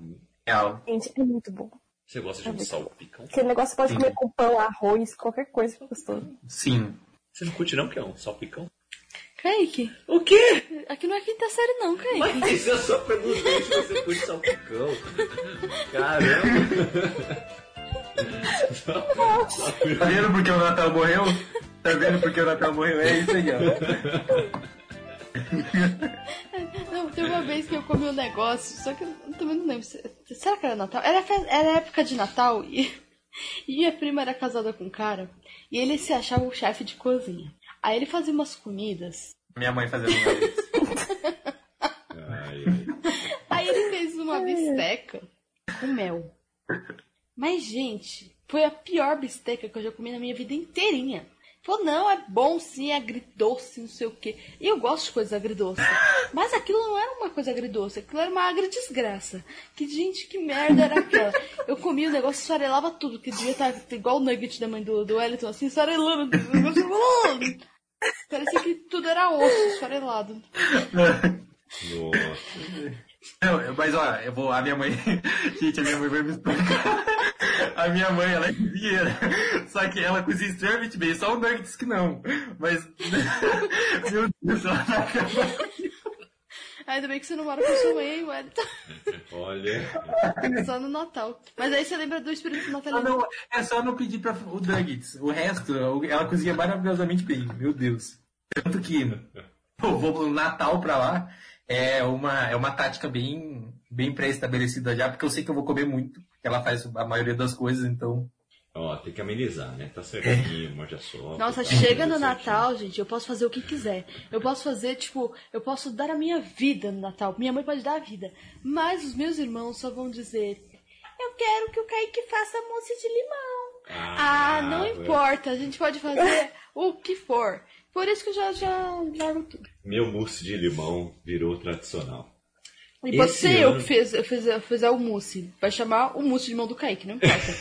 Real. Gente, é muito bom. Você gosta de um salpicão? Aquele negócio você pode Sim. comer com pão, arroz, qualquer coisa gostoso. Sim. Você não curte não que é um salpicão? Kaique, O quê? aqui não é quinta série não, Kaique. Mas eu só perguntei se você curte salpicão. Caramba. Tá vendo porque o Natal morreu? Tá vendo porque o Natal morreu? É isso aí, ó. Não, teve uma vez que eu comi um negócio, só que eu também não lembro. se- Será que era Natal? Era, era época de Natal e, e minha prima era casada com um cara e ele se achava o chefe de cozinha. Aí ele fazia umas comidas. Minha mãe fazendo isso. Aí ele fez uma bisteca com mel. Mas, gente, foi a pior bisteca que eu já comi na minha vida inteirinha. Falou, não, é bom sim, é agridoce, não sei o quê. E eu gosto de coisas agridoces. Mas aquilo não era uma coisa agridoce, aquilo era uma agridesgraça. Que, gente, que merda era aquela? Eu comi o negócio e esfarelava tudo, que devia estar igual o nugget da mãe do, do Wellington, assim, esfarelando. Parecia que tudo era osso esfarelado. Nossa. Não, mas ó, eu vou. A minha mãe. Gente, a minha mãe vai me explicar. A minha mãe, ela é cozinheira. Só que ela cozinha extremamente bem. Só o Nuggets que não. Mas. Meu Deus, ela tá acabando. Ainda bem que você não mora com sua mãe, hein, Wellington. Olha. Só no Natal. Mas aí você lembra do espírito Ah, natalino. não, é só não pedir pra o Nuggets. O resto, ela cozinha maravilhosamente bem. Meu Deus. Tanto que eu vou pro Natal pra lá. É uma, é uma tática bem, bem pré-estabelecida já, porque eu sei que eu vou comer muito. Ela faz a maioria das coisas, então. Ó, tem que amenizar, né? Tá certinho, morde a sopa. Nossa, tá chega no certinho. Natal, gente, eu posso fazer o que quiser. Eu posso fazer, tipo, eu posso dar a minha vida no Natal. Minha mãe pode dar a vida. Mas os meus irmãos só vão dizer: Eu quero que o Kaique faça mousse de limão. Ah, não velho. importa, a gente pode fazer o que for. Por isso que eu já, já largo tudo. Meu mousse de limão virou tradicional. E pode Esse ser eu que fiz, eu fizer, fizer o mousse. Vai chamar o mousse de limão do Kaique, não importa.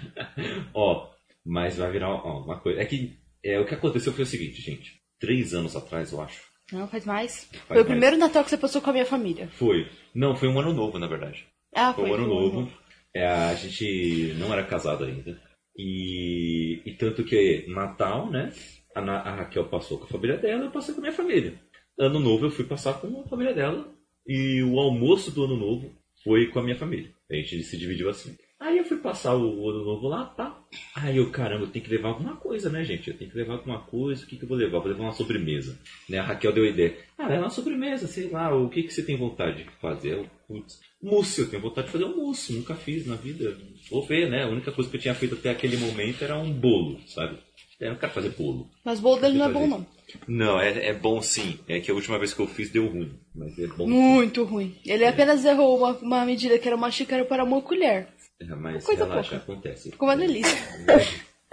Ó, mas vai virar ó, uma coisa. É que é, o que aconteceu foi o seguinte, gente. Três anos atrás, eu acho. não, faz mais. Foi mais. o primeiro Natal que você passou com a minha família. Foi. Não, foi um ano novo, na verdade. Ah, Foi foi. um ano foi um novo. É, a gente não era casado ainda. E, e tanto que Natal, né? A, a Raquel passou com a família dela, eu passei com a minha família. Ano novo eu fui passar com a família dela. E o almoço do ano novo foi com a minha família. A gente se dividiu assim. Aí eu fui passar o ano novo lá, tá? Aí eu, caramba, eu tenho que levar alguma coisa, né, gente? Eu tenho que levar alguma coisa. O que, que eu vou levar? Vou levar uma sobremesa. Né? A Raquel deu a ideia. Ah, leva uma sobremesa, sei lá. O que, que você tem vontade de fazer? Putz, mousse. Eu tenho vontade de fazer um mousse. Nunca fiz na vida. Vou ver, né? A única coisa que eu tinha feito até aquele momento era um bolo, sabe? Eu não quero fazer bolo. Mas o bolo dele não é bom, não. Não, é, é bom sim. É que a última vez que eu fiz deu ruim. Mas é bom. Muito ruim. Ele apenas errou uma, uma medida que era uma xícara para uma colher. É, mas Coisa relaxa, pouca. acontece. Ficou uma delícia.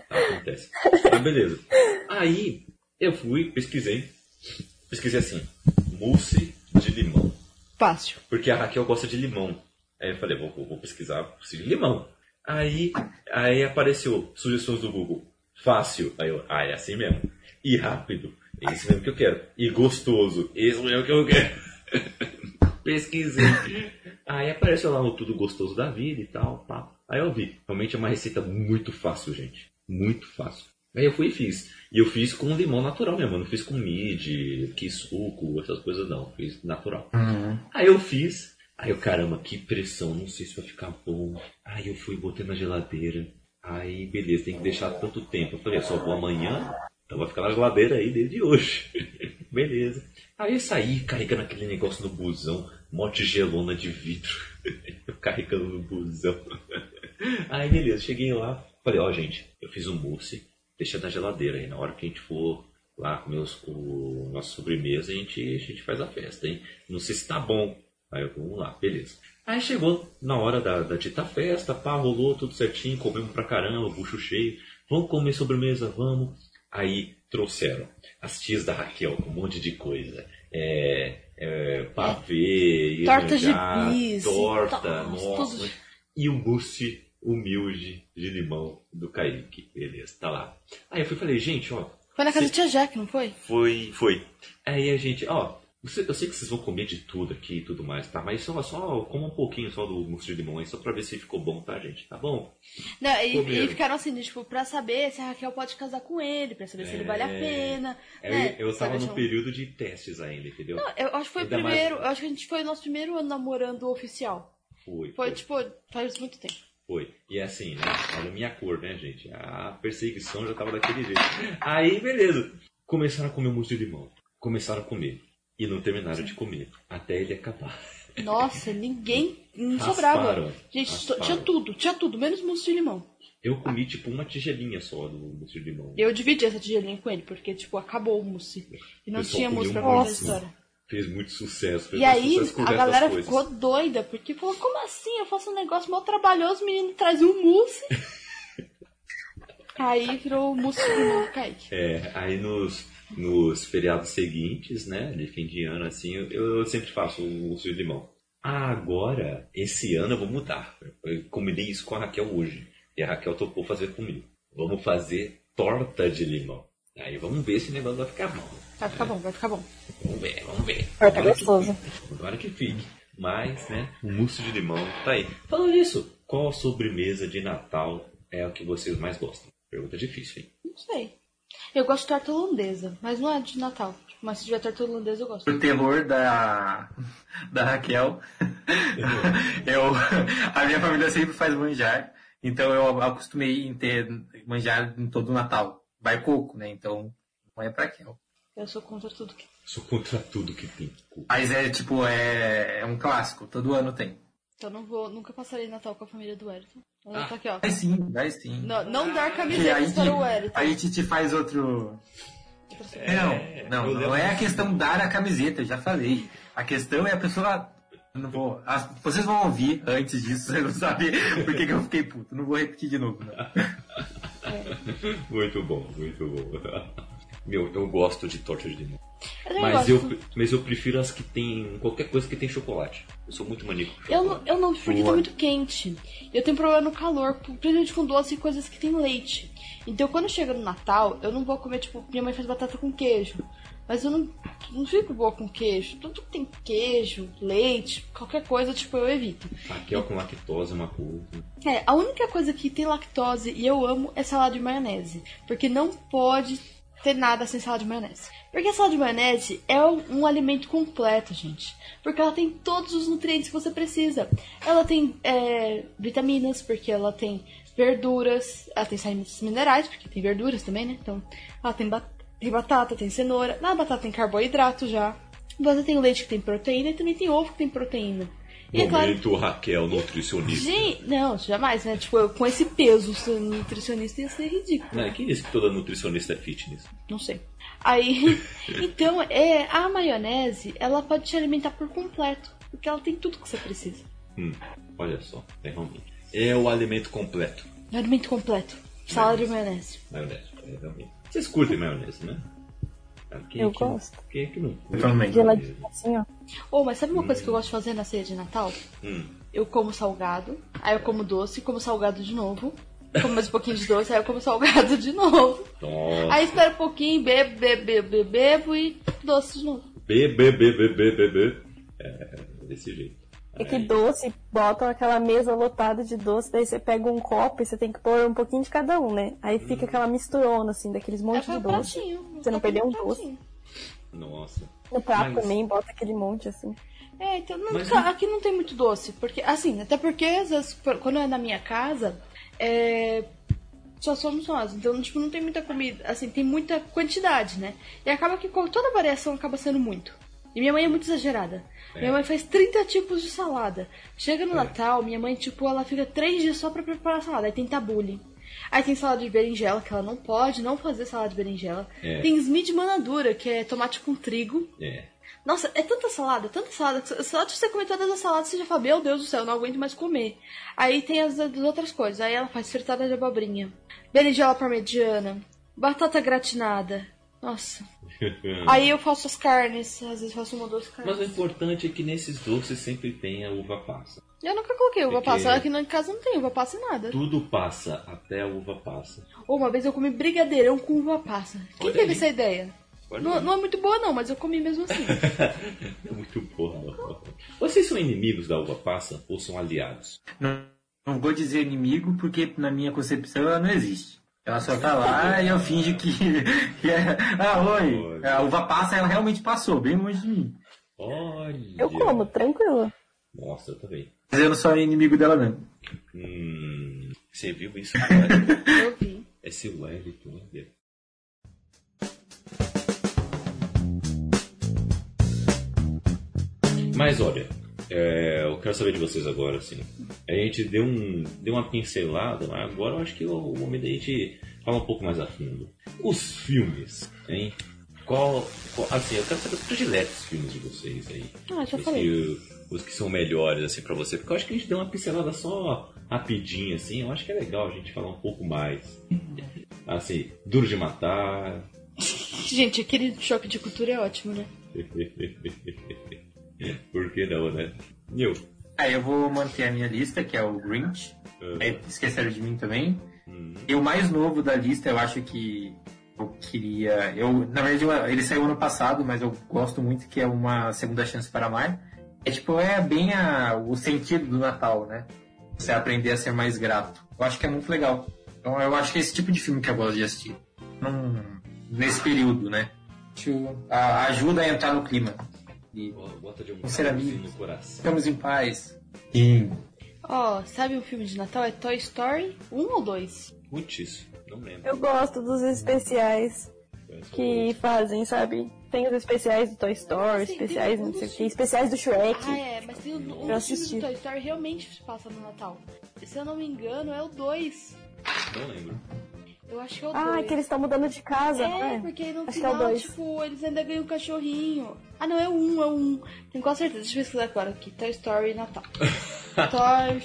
Acontece. Mas beleza. Aí eu fui, pesquisei. Pesquisei assim: mousse de limão. Fácil. Porque a Raquel gosta de limão. Aí eu falei, vou, vou- vou pesquisar mousse de limão. Aí, aí apareceu sugestões do Google. Fácil. Aí eu, ah, é assim mesmo. E rápido. É isso mesmo que eu quero. E gostoso. Isso mesmo que eu quero. Pesquisei. Aí apareceu lá o tudo gostoso da vida e tal, pá. Aí eu vi. Realmente é uma receita muito fácil, gente. Muito fácil. Aí eu fui e fiz. E eu fiz com limão natural mesmo. Não fiz com mid, que suco, essas coisas não. Fiz natural. Aí eu fiz. Aí eu, caramba, que pressão, não sei se vai ficar bom. Aí eu fui, botei na geladeira. Aí, beleza, tem que deixar tanto tempo. Eu falei, só vou amanhã, então vai ficar na geladeira aí desde hoje. beleza. Aí eu saí carregando aquele negócio no busão, mó tigelona de vidro. eu carregando no busão. Aí, beleza, cheguei lá, falei, ó, gente, eu fiz um mousse, deixa na geladeira aí, na hora que a gente for lá comer os, o nossa sobremesa, a gente, a gente faz a festa, hein? Não sei se tá bom. Aí eu, vamos lá, beleza. Aí chegou na hora da, da dita festa, pá, rolou tudo certinho, comemos pra caramba, bucho cheio. Vamos comer sobremesa, vamos. Aí trouxeram as tias da Raquel com um monte de coisa. É, é, pavê, Torta de bis, torta, nossa, nossa. tudo. E o mousse humilde de limão do Kaique. Beleza, tá lá. Aí eu fui e falei, gente, ó, Foi na casa Se- da tia Jack, não foi? foi, foi. Aí a gente, ó, eu sei que vocês vão comer de tudo aqui e tudo mais, tá? Mas só, só coma um pouquinho só do mousse de limão aí, só pra ver se ficou bom, tá, gente? Tá bom? Não, e, e ficaram assim, tipo, pra saber se a Raquel pode casar com ele, pra saber se ele vale a pena. Eu, né? eu tava Sabe, no acham- período de testes ainda, entendeu? Não, eu acho que foi o Ainda mais- primeiro. Eu acho que a gente foi o nosso primeiro ano namorando oficial. Foi, Foi, tipo, faz muito tempo. Foi. E é assim, né? Olha a minha cor, né, gente? A perseguição já tava daquele jeito. Aí, beleza. Começaram a comer o mousse de limão. Começaram a comer. E não terminaram de comer. Até ele acabar. Nossa, ninguém. Não sobrava. Gente, Rasparam. tinha tudo, tinha tudo, menos mousse de limão. Eu comi, tipo, uma tigelinha só do mousse de limão. Eu dividi essa tigelinha com ele, porque, tipo, acabou o mousse. E não tinha mousse pra contar a história. Fez muito sucesso. Fez E muito aí, sucesso a galera ficou doida, porque falou, como assim? Eu faço um negócio mal trabalhoso, o menino traz um mousse. aí virou o mousse de limão Kaique. É, aí nos, nos feriados seguintes, né, de fim de ano, assim, eu, eu sempre faço o mousse de limão. Agora, esse ano eu vou mudar. Eu combinei isso com a Raquel hoje. E a Raquel topou fazer comigo. Vamos fazer torta de limão. Aí vamos ver se o negócio vai ficar bom. Vai ficar bom, vai ficar bom. Vamos ver, vamos ver. Que gostosa. fique. Agora que fique. Mas, né, o mousse de limão tá aí. Falando nisso, qual sobremesa de Natal é a que vocês mais gostam? Pergunta difícil, hein? Não sei. Eu gosto de torta holandesa, mas não é de Natal. Mas se tiver torta holandesa, eu gosto. O terror da, da Raquel. eu, a minha família sempre faz manjar. Então eu acostumei em ter manjar em todo o Natal. Vai coco, né? Então não é pra Raquel. Eu sou contra tudo que. Sou contra tudo que tem. Mas é tipo, é, é um clássico. Todo ano tem. Então não vou, nunca passarei Natal com a família do Wellington. Ela Ah. tá aqui, ó. Vai sim, vai sim. Não, não dar Que camisetas aí para o Wellington. a gente te faz outro. É, não, não, não é a questão dar a camiseta, eu já falei. A questão é a pessoa. eu Não vou, as- vocês vão ouvir antes disso, vocês vão saber por que, que eu fiquei puto. Não vou repetir de novo, não. Muito bom, muito bom. Meu, eu gosto de torta de limão. Eu Mas gosto. eu, mas eu prefiro as que tem. qualquer coisa que tem chocolate. Eu sou muito maníaco Eu não, eu não, porque tá Boa. muito quente. Eu tenho problema no calor, principalmente com doce e coisas que tem leite. Então quando chega no Natal, eu não vou comer, tipo, minha mãe faz batata com queijo. Mas eu não, não fico boa com queijo. Tudo que tem queijo, leite, qualquer coisa, tipo, eu evito. Raquel com lactose é uma coisa. É, a única coisa que tem lactose e eu amo é salada de maionese. Porque não pode ter nada sem salada de maionese. Porque a salada de maionese é um, um alimento completo, gente. Porque ela tem todos os nutrientes que você precisa. Ela tem é, vitaminas, porque ela tem verduras, ela tem sais minerais, porque tem verduras também, né? Então, ela tem, ba- tem batata, tem cenoura. Na batata tem carboidrato já. Você tem leite que tem proteína e também tem ovo que tem proteína. É Momento Raquel, nutricionista. Gente, não, jamais, né? Tipo, eu, com esse peso, ser nutricionista ia ser ridículo. Não, quem disse que toda nutricionista é fitness? Não sei. Aí, então, é, a maionese, ela pode te alimentar por completo. Porque ela tem tudo que você precisa. Hum, olha só, é realmente. É o alimento completo. É alimento completo. Salada de maionese. Maionese, é realmente. Vocês curtem maionese, né? Ah, Quem é Eu que- gosto. Quem é que não curte? Eu também. Geladinho assim, ó. Oh, mas sabe uma coisa que eu gosto de fazer na ceia de Natal? Hum. Eu como salgado, aí eu como doce, como salgado de novo. Como mais um pouquinho de doce, aí eu como salgado de novo. Nossa. Aí espero um pouquinho, bebo, bebo, bebo, bebo, bebo e doce de novo. B, B, B, B, B, B, B. É, desse jeito. É que doce, botam aquela mesa lotada de doce, daí você pega um copo e você tem que pôr um pouquinho de cada um, né? Aí fica aquela misturona, assim, daqueles montes Aí de foi um doce. pratinho. Você não perdeu um pratinho. doce? Nossa. No prato Mas- também bota aquele monte assim. É, então não Mas tá- aqui não tem muito doce, porque assim, até porque às vezes, quando é na minha casa, é, só somos nós, então tipo não tem muita comida, assim, tem muita quantidade, né? E acaba que com- toda variação acaba sendo muito. E minha mãe é muito exagerada. É. Minha mãe faz 30 tipos de salada. Chega no Natal, minha mãe, tipo, ela fica três dias só pra preparar a salada. Aí tem tabule. Aí tem salada de berinjela, que ela não pode não fazer salada de berinjela. É. Tem smid manadura, que é tomate com trigo. É. Nossa, é tanta salada, tanta salada, que só de você comer todas as saladas você já fala, meu Deus do céu, eu não aguento mais comer. Aí tem as, as outras coisas, aí ela faz fritada de abobrinha, berinjela parmegiana, batata gratinada. Nossa. Aí eu faço as carnes, às vezes faço uma ou duas carnes. Mas o importante é que nesses doces sempre tem a uva passa. Eu nunca coloquei uva Porque- passa, aqui na casa não tem uva passa em nada. Tudo passa até a uva passa. Ou uma vez eu comi brigadeirão com uva passa. Quem Olha teve aí. essa ideia? Não, não é muito boa não, mas eu comi mesmo assim. É muito boa. Vocês são inimigos da uva passa ou são aliados? Não, não vou dizer inimigo, porque na minha concepção ela não existe. Ela só tá lá e eu finjo que, que é. Ah, oi! Olha. A uva passa, ela realmente passou, bem longe de mim. Olha. Eu como, tranquilo. Nossa, eu também. Mas eu não sou inimigo dela, não. Hum, você viu isso? eu vi. Esse Wellington, olha. Mas olha, é, eu quero saber de vocês agora, assim. A gente deu, um, deu uma pincelada, mas agora eu acho que é o momento da gente falar um pouco mais a fundo. Os filmes, hein? Qual, qual- assim, eu quero saber os prediletos filmes de vocês aí. Ah, já os, falei. que, os que são melhores, assim, pra você. Porque eu acho que a gente deu uma pincelada só rapidinho, assim. Eu acho que é legal a gente falar um pouco mais. Assim, Duro de Matar. Gente, aquele choque de cultura é ótimo, né? Por que não, né? Eu. Aí eu vou manter a minha lista, que é o Grinch. É, esqueceram de mim também. Hum. E o mais novo da lista, eu acho que eu queria. Eu, na verdade, eu- ele saiu ano passado, mas eu gosto muito que é uma segunda chance para amar. É tipo, é bem a- o sentido do Natal, né? Você aprender a ser mais grato. Eu acho que é muito legal. Então eu acho que é esse tipo de filme que eu gosto de assistir. Num- nesse período, né? A- ajuda a entrar no clima. E Bota de um ser amigos. no coração. ficamos em paz. Sim. Ó, sabe um filme de Natal? É Toy Story 1 ou 2? Putz, não lembro. Eu gosto dos especiais que fazem, sabe? Tem os especiais do Toy Story, Sim, especiais não sei o que, especiais do Shrek. Ah, é, mas tem um, um Eu dos filmes do Toy Story realmente se passa no Natal. Se eu não me engano, é o 2. Não lembro. Eu acho que é o 2. Ah, que eles estão mudando de casa, É, é? porque no Acho é o final, dois. tipo, eles ainda ganham um cachorrinho. Ah, não, é o 1, é o 1. Tenho quase certeza. Deixa eu pesquisar agora aqui. Toy Story Natal. Toy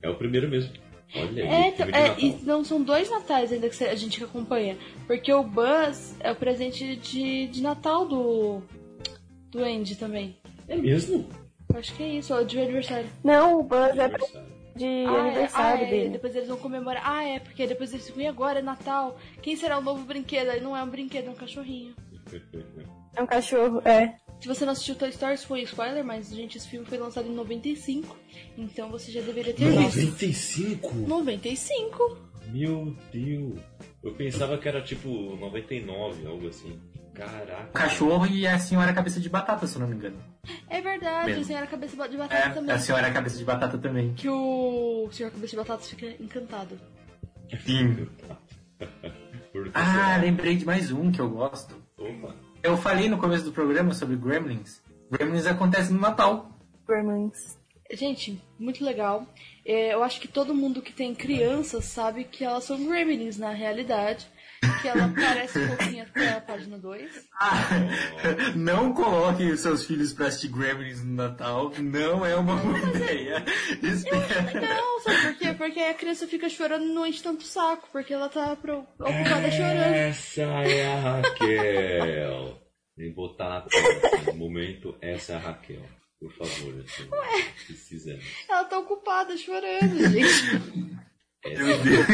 É o primeiro mesmo. Olha aí, É, então, é, e não são dois natais ainda que a gente acompanha. Porque o Buzz é o presente de, de Natal do. do Andy também. É mesmo? Eu acho que é isso, ou de aniversário. Não, o Buzz é. De Ah, é, aniversário ah, é, dele. Depois eles vão comemorar. Ah, é, porque depois eles ficam, e agora é Natal? Quem será o novo brinquedo? Aí não é um brinquedo, é um cachorrinho. É um cachorro, é. Se você não assistiu Toy Story, foi spoiler, mas, gente, esse filme foi lançado em 95. Então você já deveria ter visto. 95? 95? Meu Deus. Eu pensava que era tipo 99, algo assim. Caraca. O cachorro e a senhora cabeça de batata, se eu não me engano. É verdade, Mesmo. a senhora cabeça de batata É, também. a senhora cabeça de batata também. Que o senhor cabeça de batatas fica encantado. Que Ah, lembrei de mais um que eu gosto. Opa. Eu falei no começo do programa sobre Gremlins. Gremlins acontece no Natal. Gremlins. Gente, muito legal. É, eu acho que todo mundo que tem crianças sabe que elas são gremlins na realidade. Que ela parece um pouquinho até a página 2. Ah, não coloquem os seus filhos pra assistir Gremlins no Natal. Não é uma boa ideia. Espera. Não, sabe por quê? Porque a criança fica chorando e não enche tanto o saco, porque ela tá ocupada chorando. Essa é a Raquel. Que botar na tela no momento, essa é a Raquel. Por favor, assim, precisamos. Ela tá ocupada chorando, gente. Essa- Meu Deus.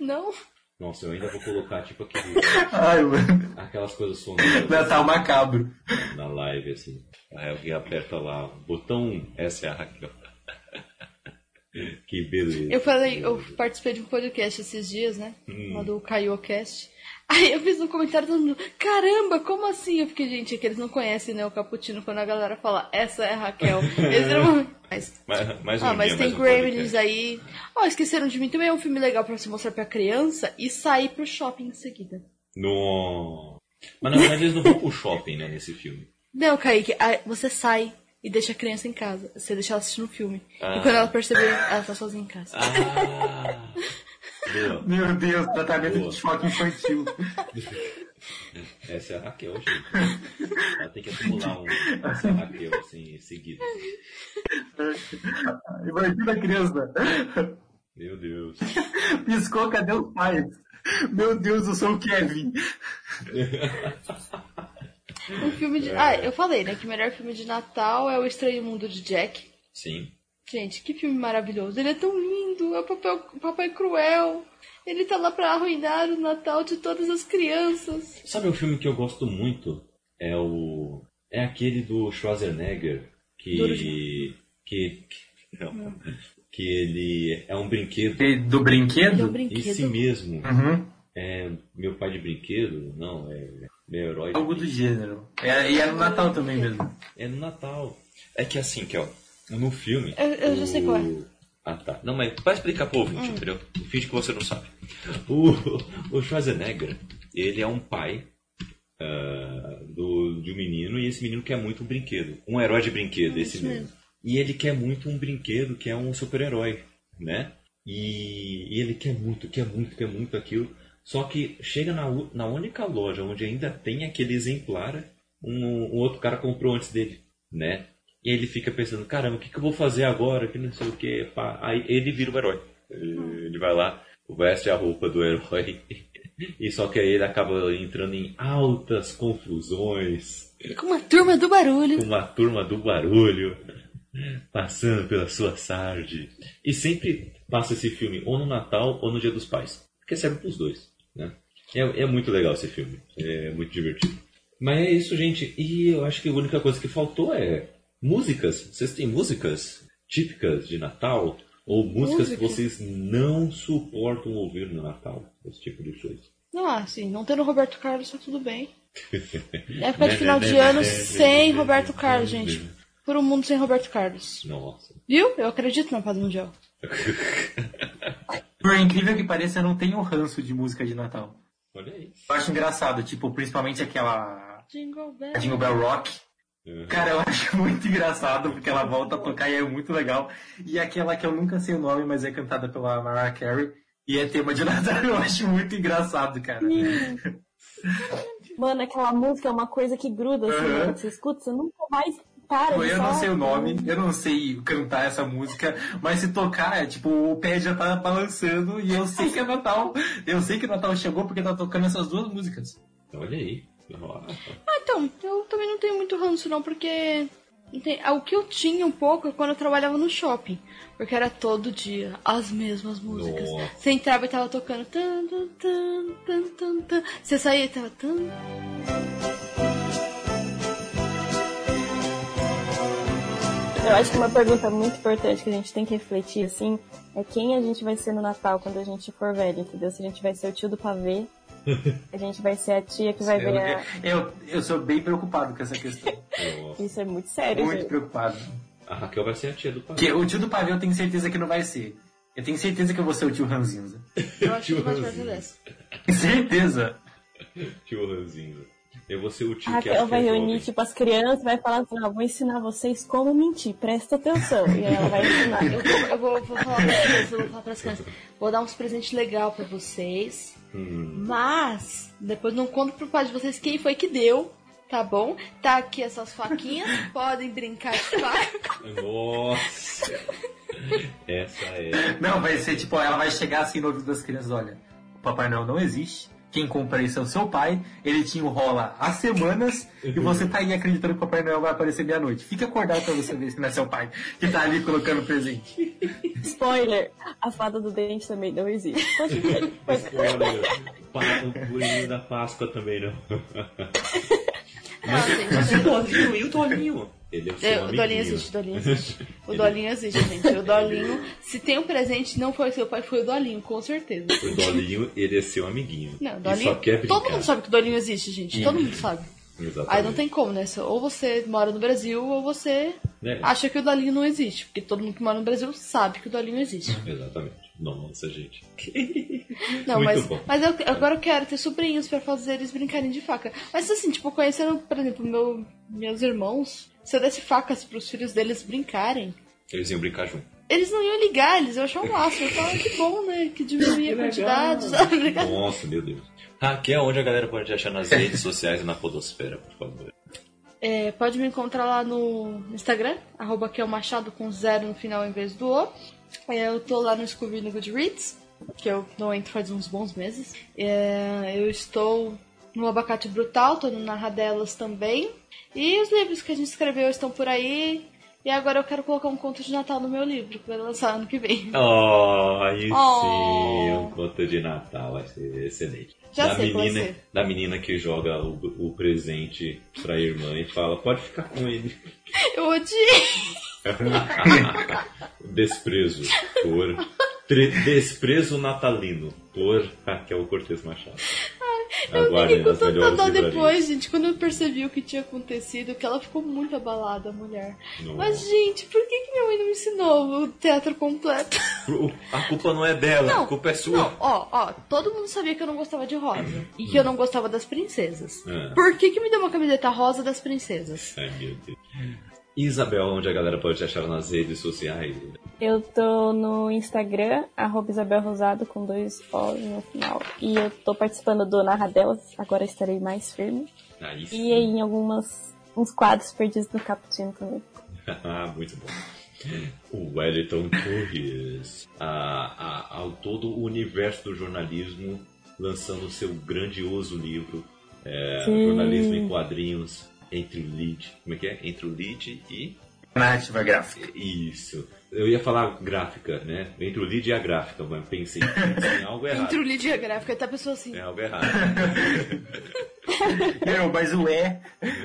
Não? Nossa, eu ainda vou colocar tipo aquele, Ai, mano. aquelas coisas sonoras Natal macabro. na live, assim. Aí alguém aperta lá, botão 1, essa é a Raquel. Que beleza. Eu falei, eu participei de um podcast esses dias, né? Hum. Lá do CaioCast. Aí eu fiz um comentário todo mundo, caramba, como assim? Eu fiquei, gente, é que eles não conhecem, né, o Cappuccino, quando a galera fala, essa é a Raquel. Eles não... Mas, Mais, mais um ah, mas dia, tem mais um Gremlins aí. Ó, Esqueceram de Mim também é um filme legal pra você mostrar pra criança e sair pro shopping em seguida. No... Mas na verdade eles não vão pro shopping, né, nesse filme. Não, Kaique, você sai e deixa a criança em casa. Você deixa ela assistindo o filme. Ah. E quando ela perceber, ela tá sozinha em casa. Ah! Boa. Meu Deus, tratamento Boa. de choque infantil. Essa é a Raquel, gente. Ela tem que acumular um. Essa é a Raquel, assim, em seguida. Imagina a criança. Meu Deus. Piscou, cadê os pais? Meu Deus, eu sou o Kevin. Um filme de. Ah, eu falei, né? Que o melhor filme de Natal é O Estranho Mundo de Jack. Sim. Gente, que filme maravilhoso. Ele é tão lindo. É o papel, o papai cruel. Ele tá lá pra arruinar o Natal de todas as crianças. Sabe um filme que eu gosto muito? É o. É aquele do Schwarzenegger. Que. Que. Não. Que ele é um brinquedo. Do Ele é um brinquedo? brinquedo. Esse mesmo. Uhum. É meu pai de brinquedo? Não, é meu herói. Algo do gênero. É, e é no Natal também mesmo. É no Natal. É que assim, que ó, no filme. Eu- eu já sei qual é. Ah, tá. Não, mas vai explicar pro ouvinte, entendeu? Finge que você não sabe. O, o Schwarzenegger, ele é um pai ah, do, de um menino e esse menino quer muito um brinquedo. Um herói de brinquedo, esse isso mesmo. mesmo. E ele quer muito um brinquedo que é um super-herói, né? E, e ele quer muito, quer muito, quer muito aquilo. Só que chega na, na única loja onde ainda tem aquele exemplar, um, um outro cara comprou antes dele, né? E ele fica pensando, caramba, o que, que eu vou fazer agora? Que não sei o que. Aí ele vira o herói. Ele vai lá, veste a roupa do herói. E só que aí ele acaba entrando em altas confusões Com uma turma do barulho. com uma turma do barulho passando pela sua tarde. E sempre passa esse filme ou no Natal ou no Dia dos Pais. Porque serve pros dois, né? É, é muito legal esse filme. É muito divertido. Mas é isso, gente. E eu acho que a única coisa que faltou é músicas. Vocês têm músicas típicas de Natal? Ou músicas que Música? vocês não suportam ouvir no Natal? Esse tipo de coisa. Não, assim, não tendo Roberto Carlos, tá tudo bem. Época de final de ano sem Roberto Carlos, gente. Por um mundo sem Roberto Carlos. Nossa. Viu? Eu acredito na paz mundial. Por incrível que pareça, eu não tenho ranço de música de Natal. Olha aí. Eu acho engraçado, tipo, principalmente aquela Jingle Bell. a Jingle Bell Rock. Uhum. Cara, eu acho muito engraçado, porque ela volta a tocar e é muito legal. E aquela que eu nunca sei o nome, mas é cantada pela Mariah Carey. E é tema de Natal, eu acho muito engraçado, cara. Mano, aquela música é uma coisa que gruda, assim, Uhum. Você escuta, você nunca mais para de Eu não sei o nome, eu não sei cantar essa música, mas se tocar, é tipo, o pé já tá balançando e eu sei que é Natal. Eu sei que o Natal chegou porque tá tocando essas duas músicas. Olha aí. Ah, então, eu também não tenho muito ranço, não, porque. ah, O que eu tinha um pouco é quando eu trabalhava no shopping. Porque era todo dia as mesmas músicas. Nossa. Você entrava e tava tocando. Tan, tan, tan, tan, tan, tan. Você saía e tava. Tan. Eu acho que uma pergunta muito importante que a gente tem que refletir, assim, é quem a gente vai ser no Natal quando a gente for velho, entendeu? Se a gente vai ser o tio do pavê, a gente vai ser a tia que vai Eu, ver a... eu, eu sou bem preocupado com essa questão. Isso é muito sério, Muito gente. preocupado. A Raquel vai ser a tia do pai. Porque o tio do pavê eu tenho certeza que não vai ser. Eu tenho certeza que eu vou ser o tio Ranzinza. Eu acho que mais perto dessa. Certeza. Tio Ranzinza. Eu vou ser o tio A que Raquel que vai reunir, jovem. tipo, as crianças, vai falar assim, ó, vou ensinar vocês como mentir, presta atenção. E ela vai ensinar. Eu vou, eu vou, vou falar vou falar pras crianças. Vou dar uns presentes legais pra vocês. Hum. Mas, depois não conto pro pai de vocês quem foi que deu, tá bom? Tá aqui essas faquinhas, podem brincar de faca. Nossa. Essa é. Não, vai ser tipo, ela vai chegar assim no ouvido das crianças, olha, o Papai Noel não existe. Quem compra isso é o seu pai, ele te enrola há semanas e você tá aí acreditando que o Papai Noel vai aparecer meia-noite. Fica acordado pra você ver se não é seu pai que tá ali colocando presente. Spoiler, a fada do dente também não existe. Pa- o coelhinho da Páscoa também não. Mas e o Dolinho? E o Dolinho? Ele é o seu É, o amiguinho. Dolinho existe, o Dolinho existe. O Dolinho existe, gente. O Dolinho, se tem um presente, não foi seu pai, foi o Dolinho, com certeza. O Dolinho, ele é seu amiguinho. Não, o Dolinho. Todo mundo sabe que o Dolinho existe, gente. Todo mundo sabe. Exatamente. Aí não tem como, né? Ou você mora no Brasil, ou você É. acha que o Dolinho não existe. Porque todo mundo que mora no Brasil sabe que o Dolinho existe. Exatamente. Nossa, gente. Não, Muito mas, bom. mas eu, agora eu quero ter sobrinhos pra fazer eles brincarem de faca. Mas assim, tipo, conhecendo, por exemplo, meu, meus irmãos, se eu desse facas pros filhos deles brincarem, Eles iam brincar junto. eles não iam ligar, eles iam achar o máximo. Eu falava, que bom, né? Que diminuía a quantidade, sabe? Brincar- Nossa, meu Deus. Raquel, onde a galera pode te achar nas redes sociais e na podosfera, por favor? É, pode me encontrar lá no Instagram, arroba que é o Machado com zero no final em vez do O. É, eu tô lá no Scooby no Goodreads, que eu não entro faz uns bons meses. É, eu estou no Abacate Brutal, tô no Narradelas também. E os livros que a gente escreveu estão por aí. E agora eu quero colocar um conto de Natal no meu livro, que vai lançar ano que vem. Oh, aí sim, Oh. um conto de Natal, vai ser excelente. Já da sei menina, ser. Da menina que joga o, o presente pra irmã e fala, pode ficar com ele. Eu odiei! Desprezo por... desprezo natalino por Raquel Cortez Machado. Eu fiquei com tanta dó depois, gente, quando eu percebi o que tinha acontecido, que ela ficou muito abalada, a mulher. Não. Mas, gente, por que, que minha mãe não me ensinou o teatro completo? A culpa não é dela, Não, a culpa é sua. Não, ó, ó, todo mundo sabia que eu não gostava de rosa. E que eu não gostava das princesas. Ah. Por que, que me deu uma camiseta rosa das princesas? Ai, meu Deus. Isabel, onde a galera pode te achar nas redes sociais? Eu tô no Instagram, arroba Isabel Rosado, com dois O no final. E eu tô participando do Narradelas, agora estarei mais firme. Aí sim. E aí em algumas uns quadros perdidos no Cappuccino também. Ah, Muito bom. O Wellington Torres, a, a, ao todo o universo do jornalismo, lançando seu grandioso livro, é. Jornalismo em Quadrinhos, entre o lead, como é que é? Entre o lead e... Narrativa gráfica. Isso. Eu ia falar gráfica, né? Entre o lead e a gráfica, mas pensei, pensei em algo errado. Entre o lead e a gráfica, até a pessoa assim. É algo errado. Meu, mas o é,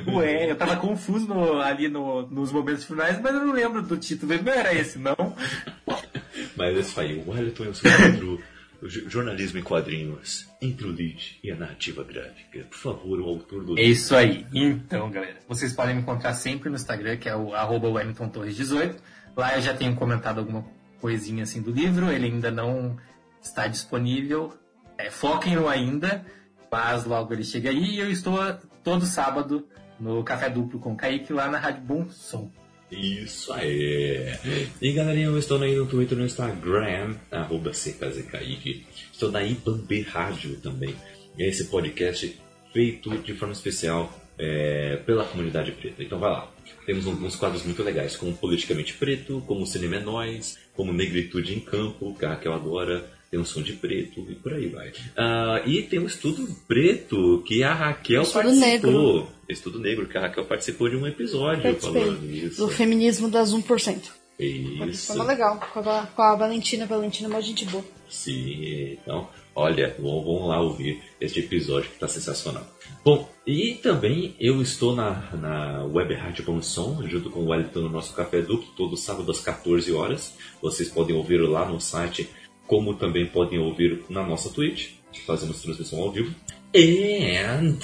o é, eu tava confuso no- ali no- nos momentos finais, mas eu não lembro do título, não era esse, não. Mas é isso aí, o Wellington é o seu jornalismo em quadrinhos, entre o lead e a narrativa gráfica. Por favor, o autor do É isso aí. Então, galera, vocês podem me encontrar sempre no Instagram, que é o arroba Wellington Torres 18. Lá eu já tenho comentado alguma coisinha assim do livro, ele ainda não está disponível. É, foquem no ainda, mas logo ele chega aí e eu estou todo sábado no Café Duplo com o Kaique lá na Rádio Bom Som. Isso aí. E galerinha, eu estou aí no Twitter e no Instagram, arroba. Estou na IBAMB Rádio também. Esse podcast feito de forma especial é, pela comunidade preta. Então vai lá. Temos alguns quadros muito legais, como Politicamente Preto, como Cinema é Nós, como Negritude em Campo, que a Raquel adora, tem um som de preto e por aí vai. Ah, e tem um estudo preto que a Raquel Estudo participou. Estudo negro, que a Raquel participou de um episódio Participei falando isso. do feminismo das 1%. Isso. Foi legal, com a, com a Valentina. A Valentina é uma gente boa. Sim, então, olha, vão, vão lá ouvir este episódio que está sensacional. Bom, e também eu estou na, na Web Rádio Bom Som, junto com o Wellington no nosso Café Duplo, todo sábado às 14 horas. Vocês podem ouvir lá no site, como também podem ouvir na nossa Twitch, fazemos transmissão ao vivo. And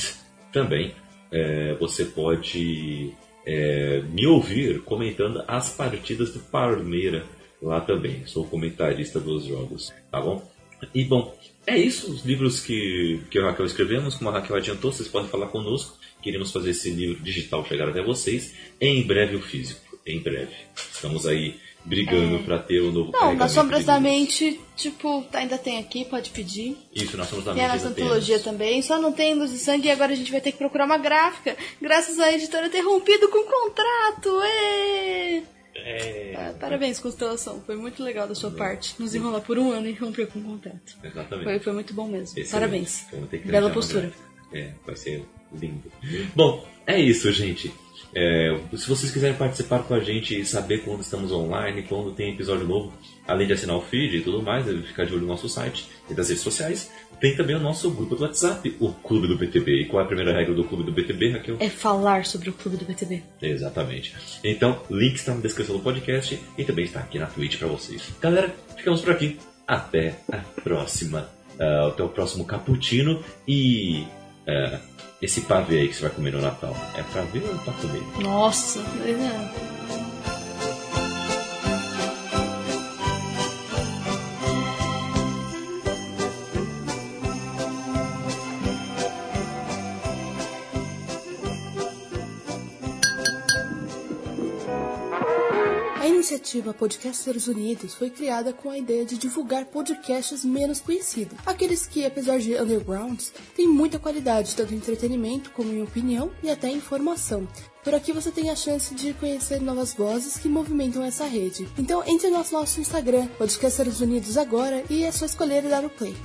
também é, você pode é, me ouvir comentando as partidas do Parmeira lá também. Sou comentarista dos jogos, tá bom? E bom, é isso, os livros que, que eu e Raquel escrevemos, como a Raquel adiantou, vocês podem falar conosco. Queremos fazer esse livro digital chegar até vocês. Em breve o físico, em breve. Estamos aí brigando para ter o novo É. Não, nas Sombras da. Mente, tipo, ainda tem aqui, pode pedir. Isso, nós somos da Tem a mente nossa antologia também, só não tem luz de sangue e agora a gente vai ter que procurar uma gráfica, graças à editora ter rompido com o contrato. Ê! É, Ah, Parabéns, Constelação, foi muito legal da sua parte. Nos enrolar por um ano e romper com o contrato. exatamente. Foi, foi muito bom mesmo. Excelente. Parabéns. Bela postura. É, vai ser lindo. Bom, é isso, gente. É, se vocês quiserem participar com a gente e saber quando estamos online, quando tem episódio novo, além de assinar o feed e tudo mais, deve ficar de olho no nosso site e das redes sociais. Tem também o nosso grupo do WhatsApp, o Clube do BTB. E qual é a primeira regra do Clube do BTB, Raquel? É falar sobre o clube do BTB. Exatamente. Então, link está na descrição do podcast e também está aqui na Twitch para vocês. Galera, ficamos por aqui. Até a próxima. Uh, até o próximo cappuccino e uh, esse pavê aí que você vai comer no Natal. É pra ver ou é pra comer? Nossa, não. Iniciativa Podcasters Unidos foi criada com a ideia de divulgar podcasts menos conhecidos, aqueles que, apesar de undergrounds, têm muita qualidade, tanto em entretenimento como em opinião e até informação. Por aqui você tem a chance de conhecer novas vozes que movimentam essa rede. Então entre no nosso Instagram, Podcasters Unidos agora, e é só escolher e dar o play.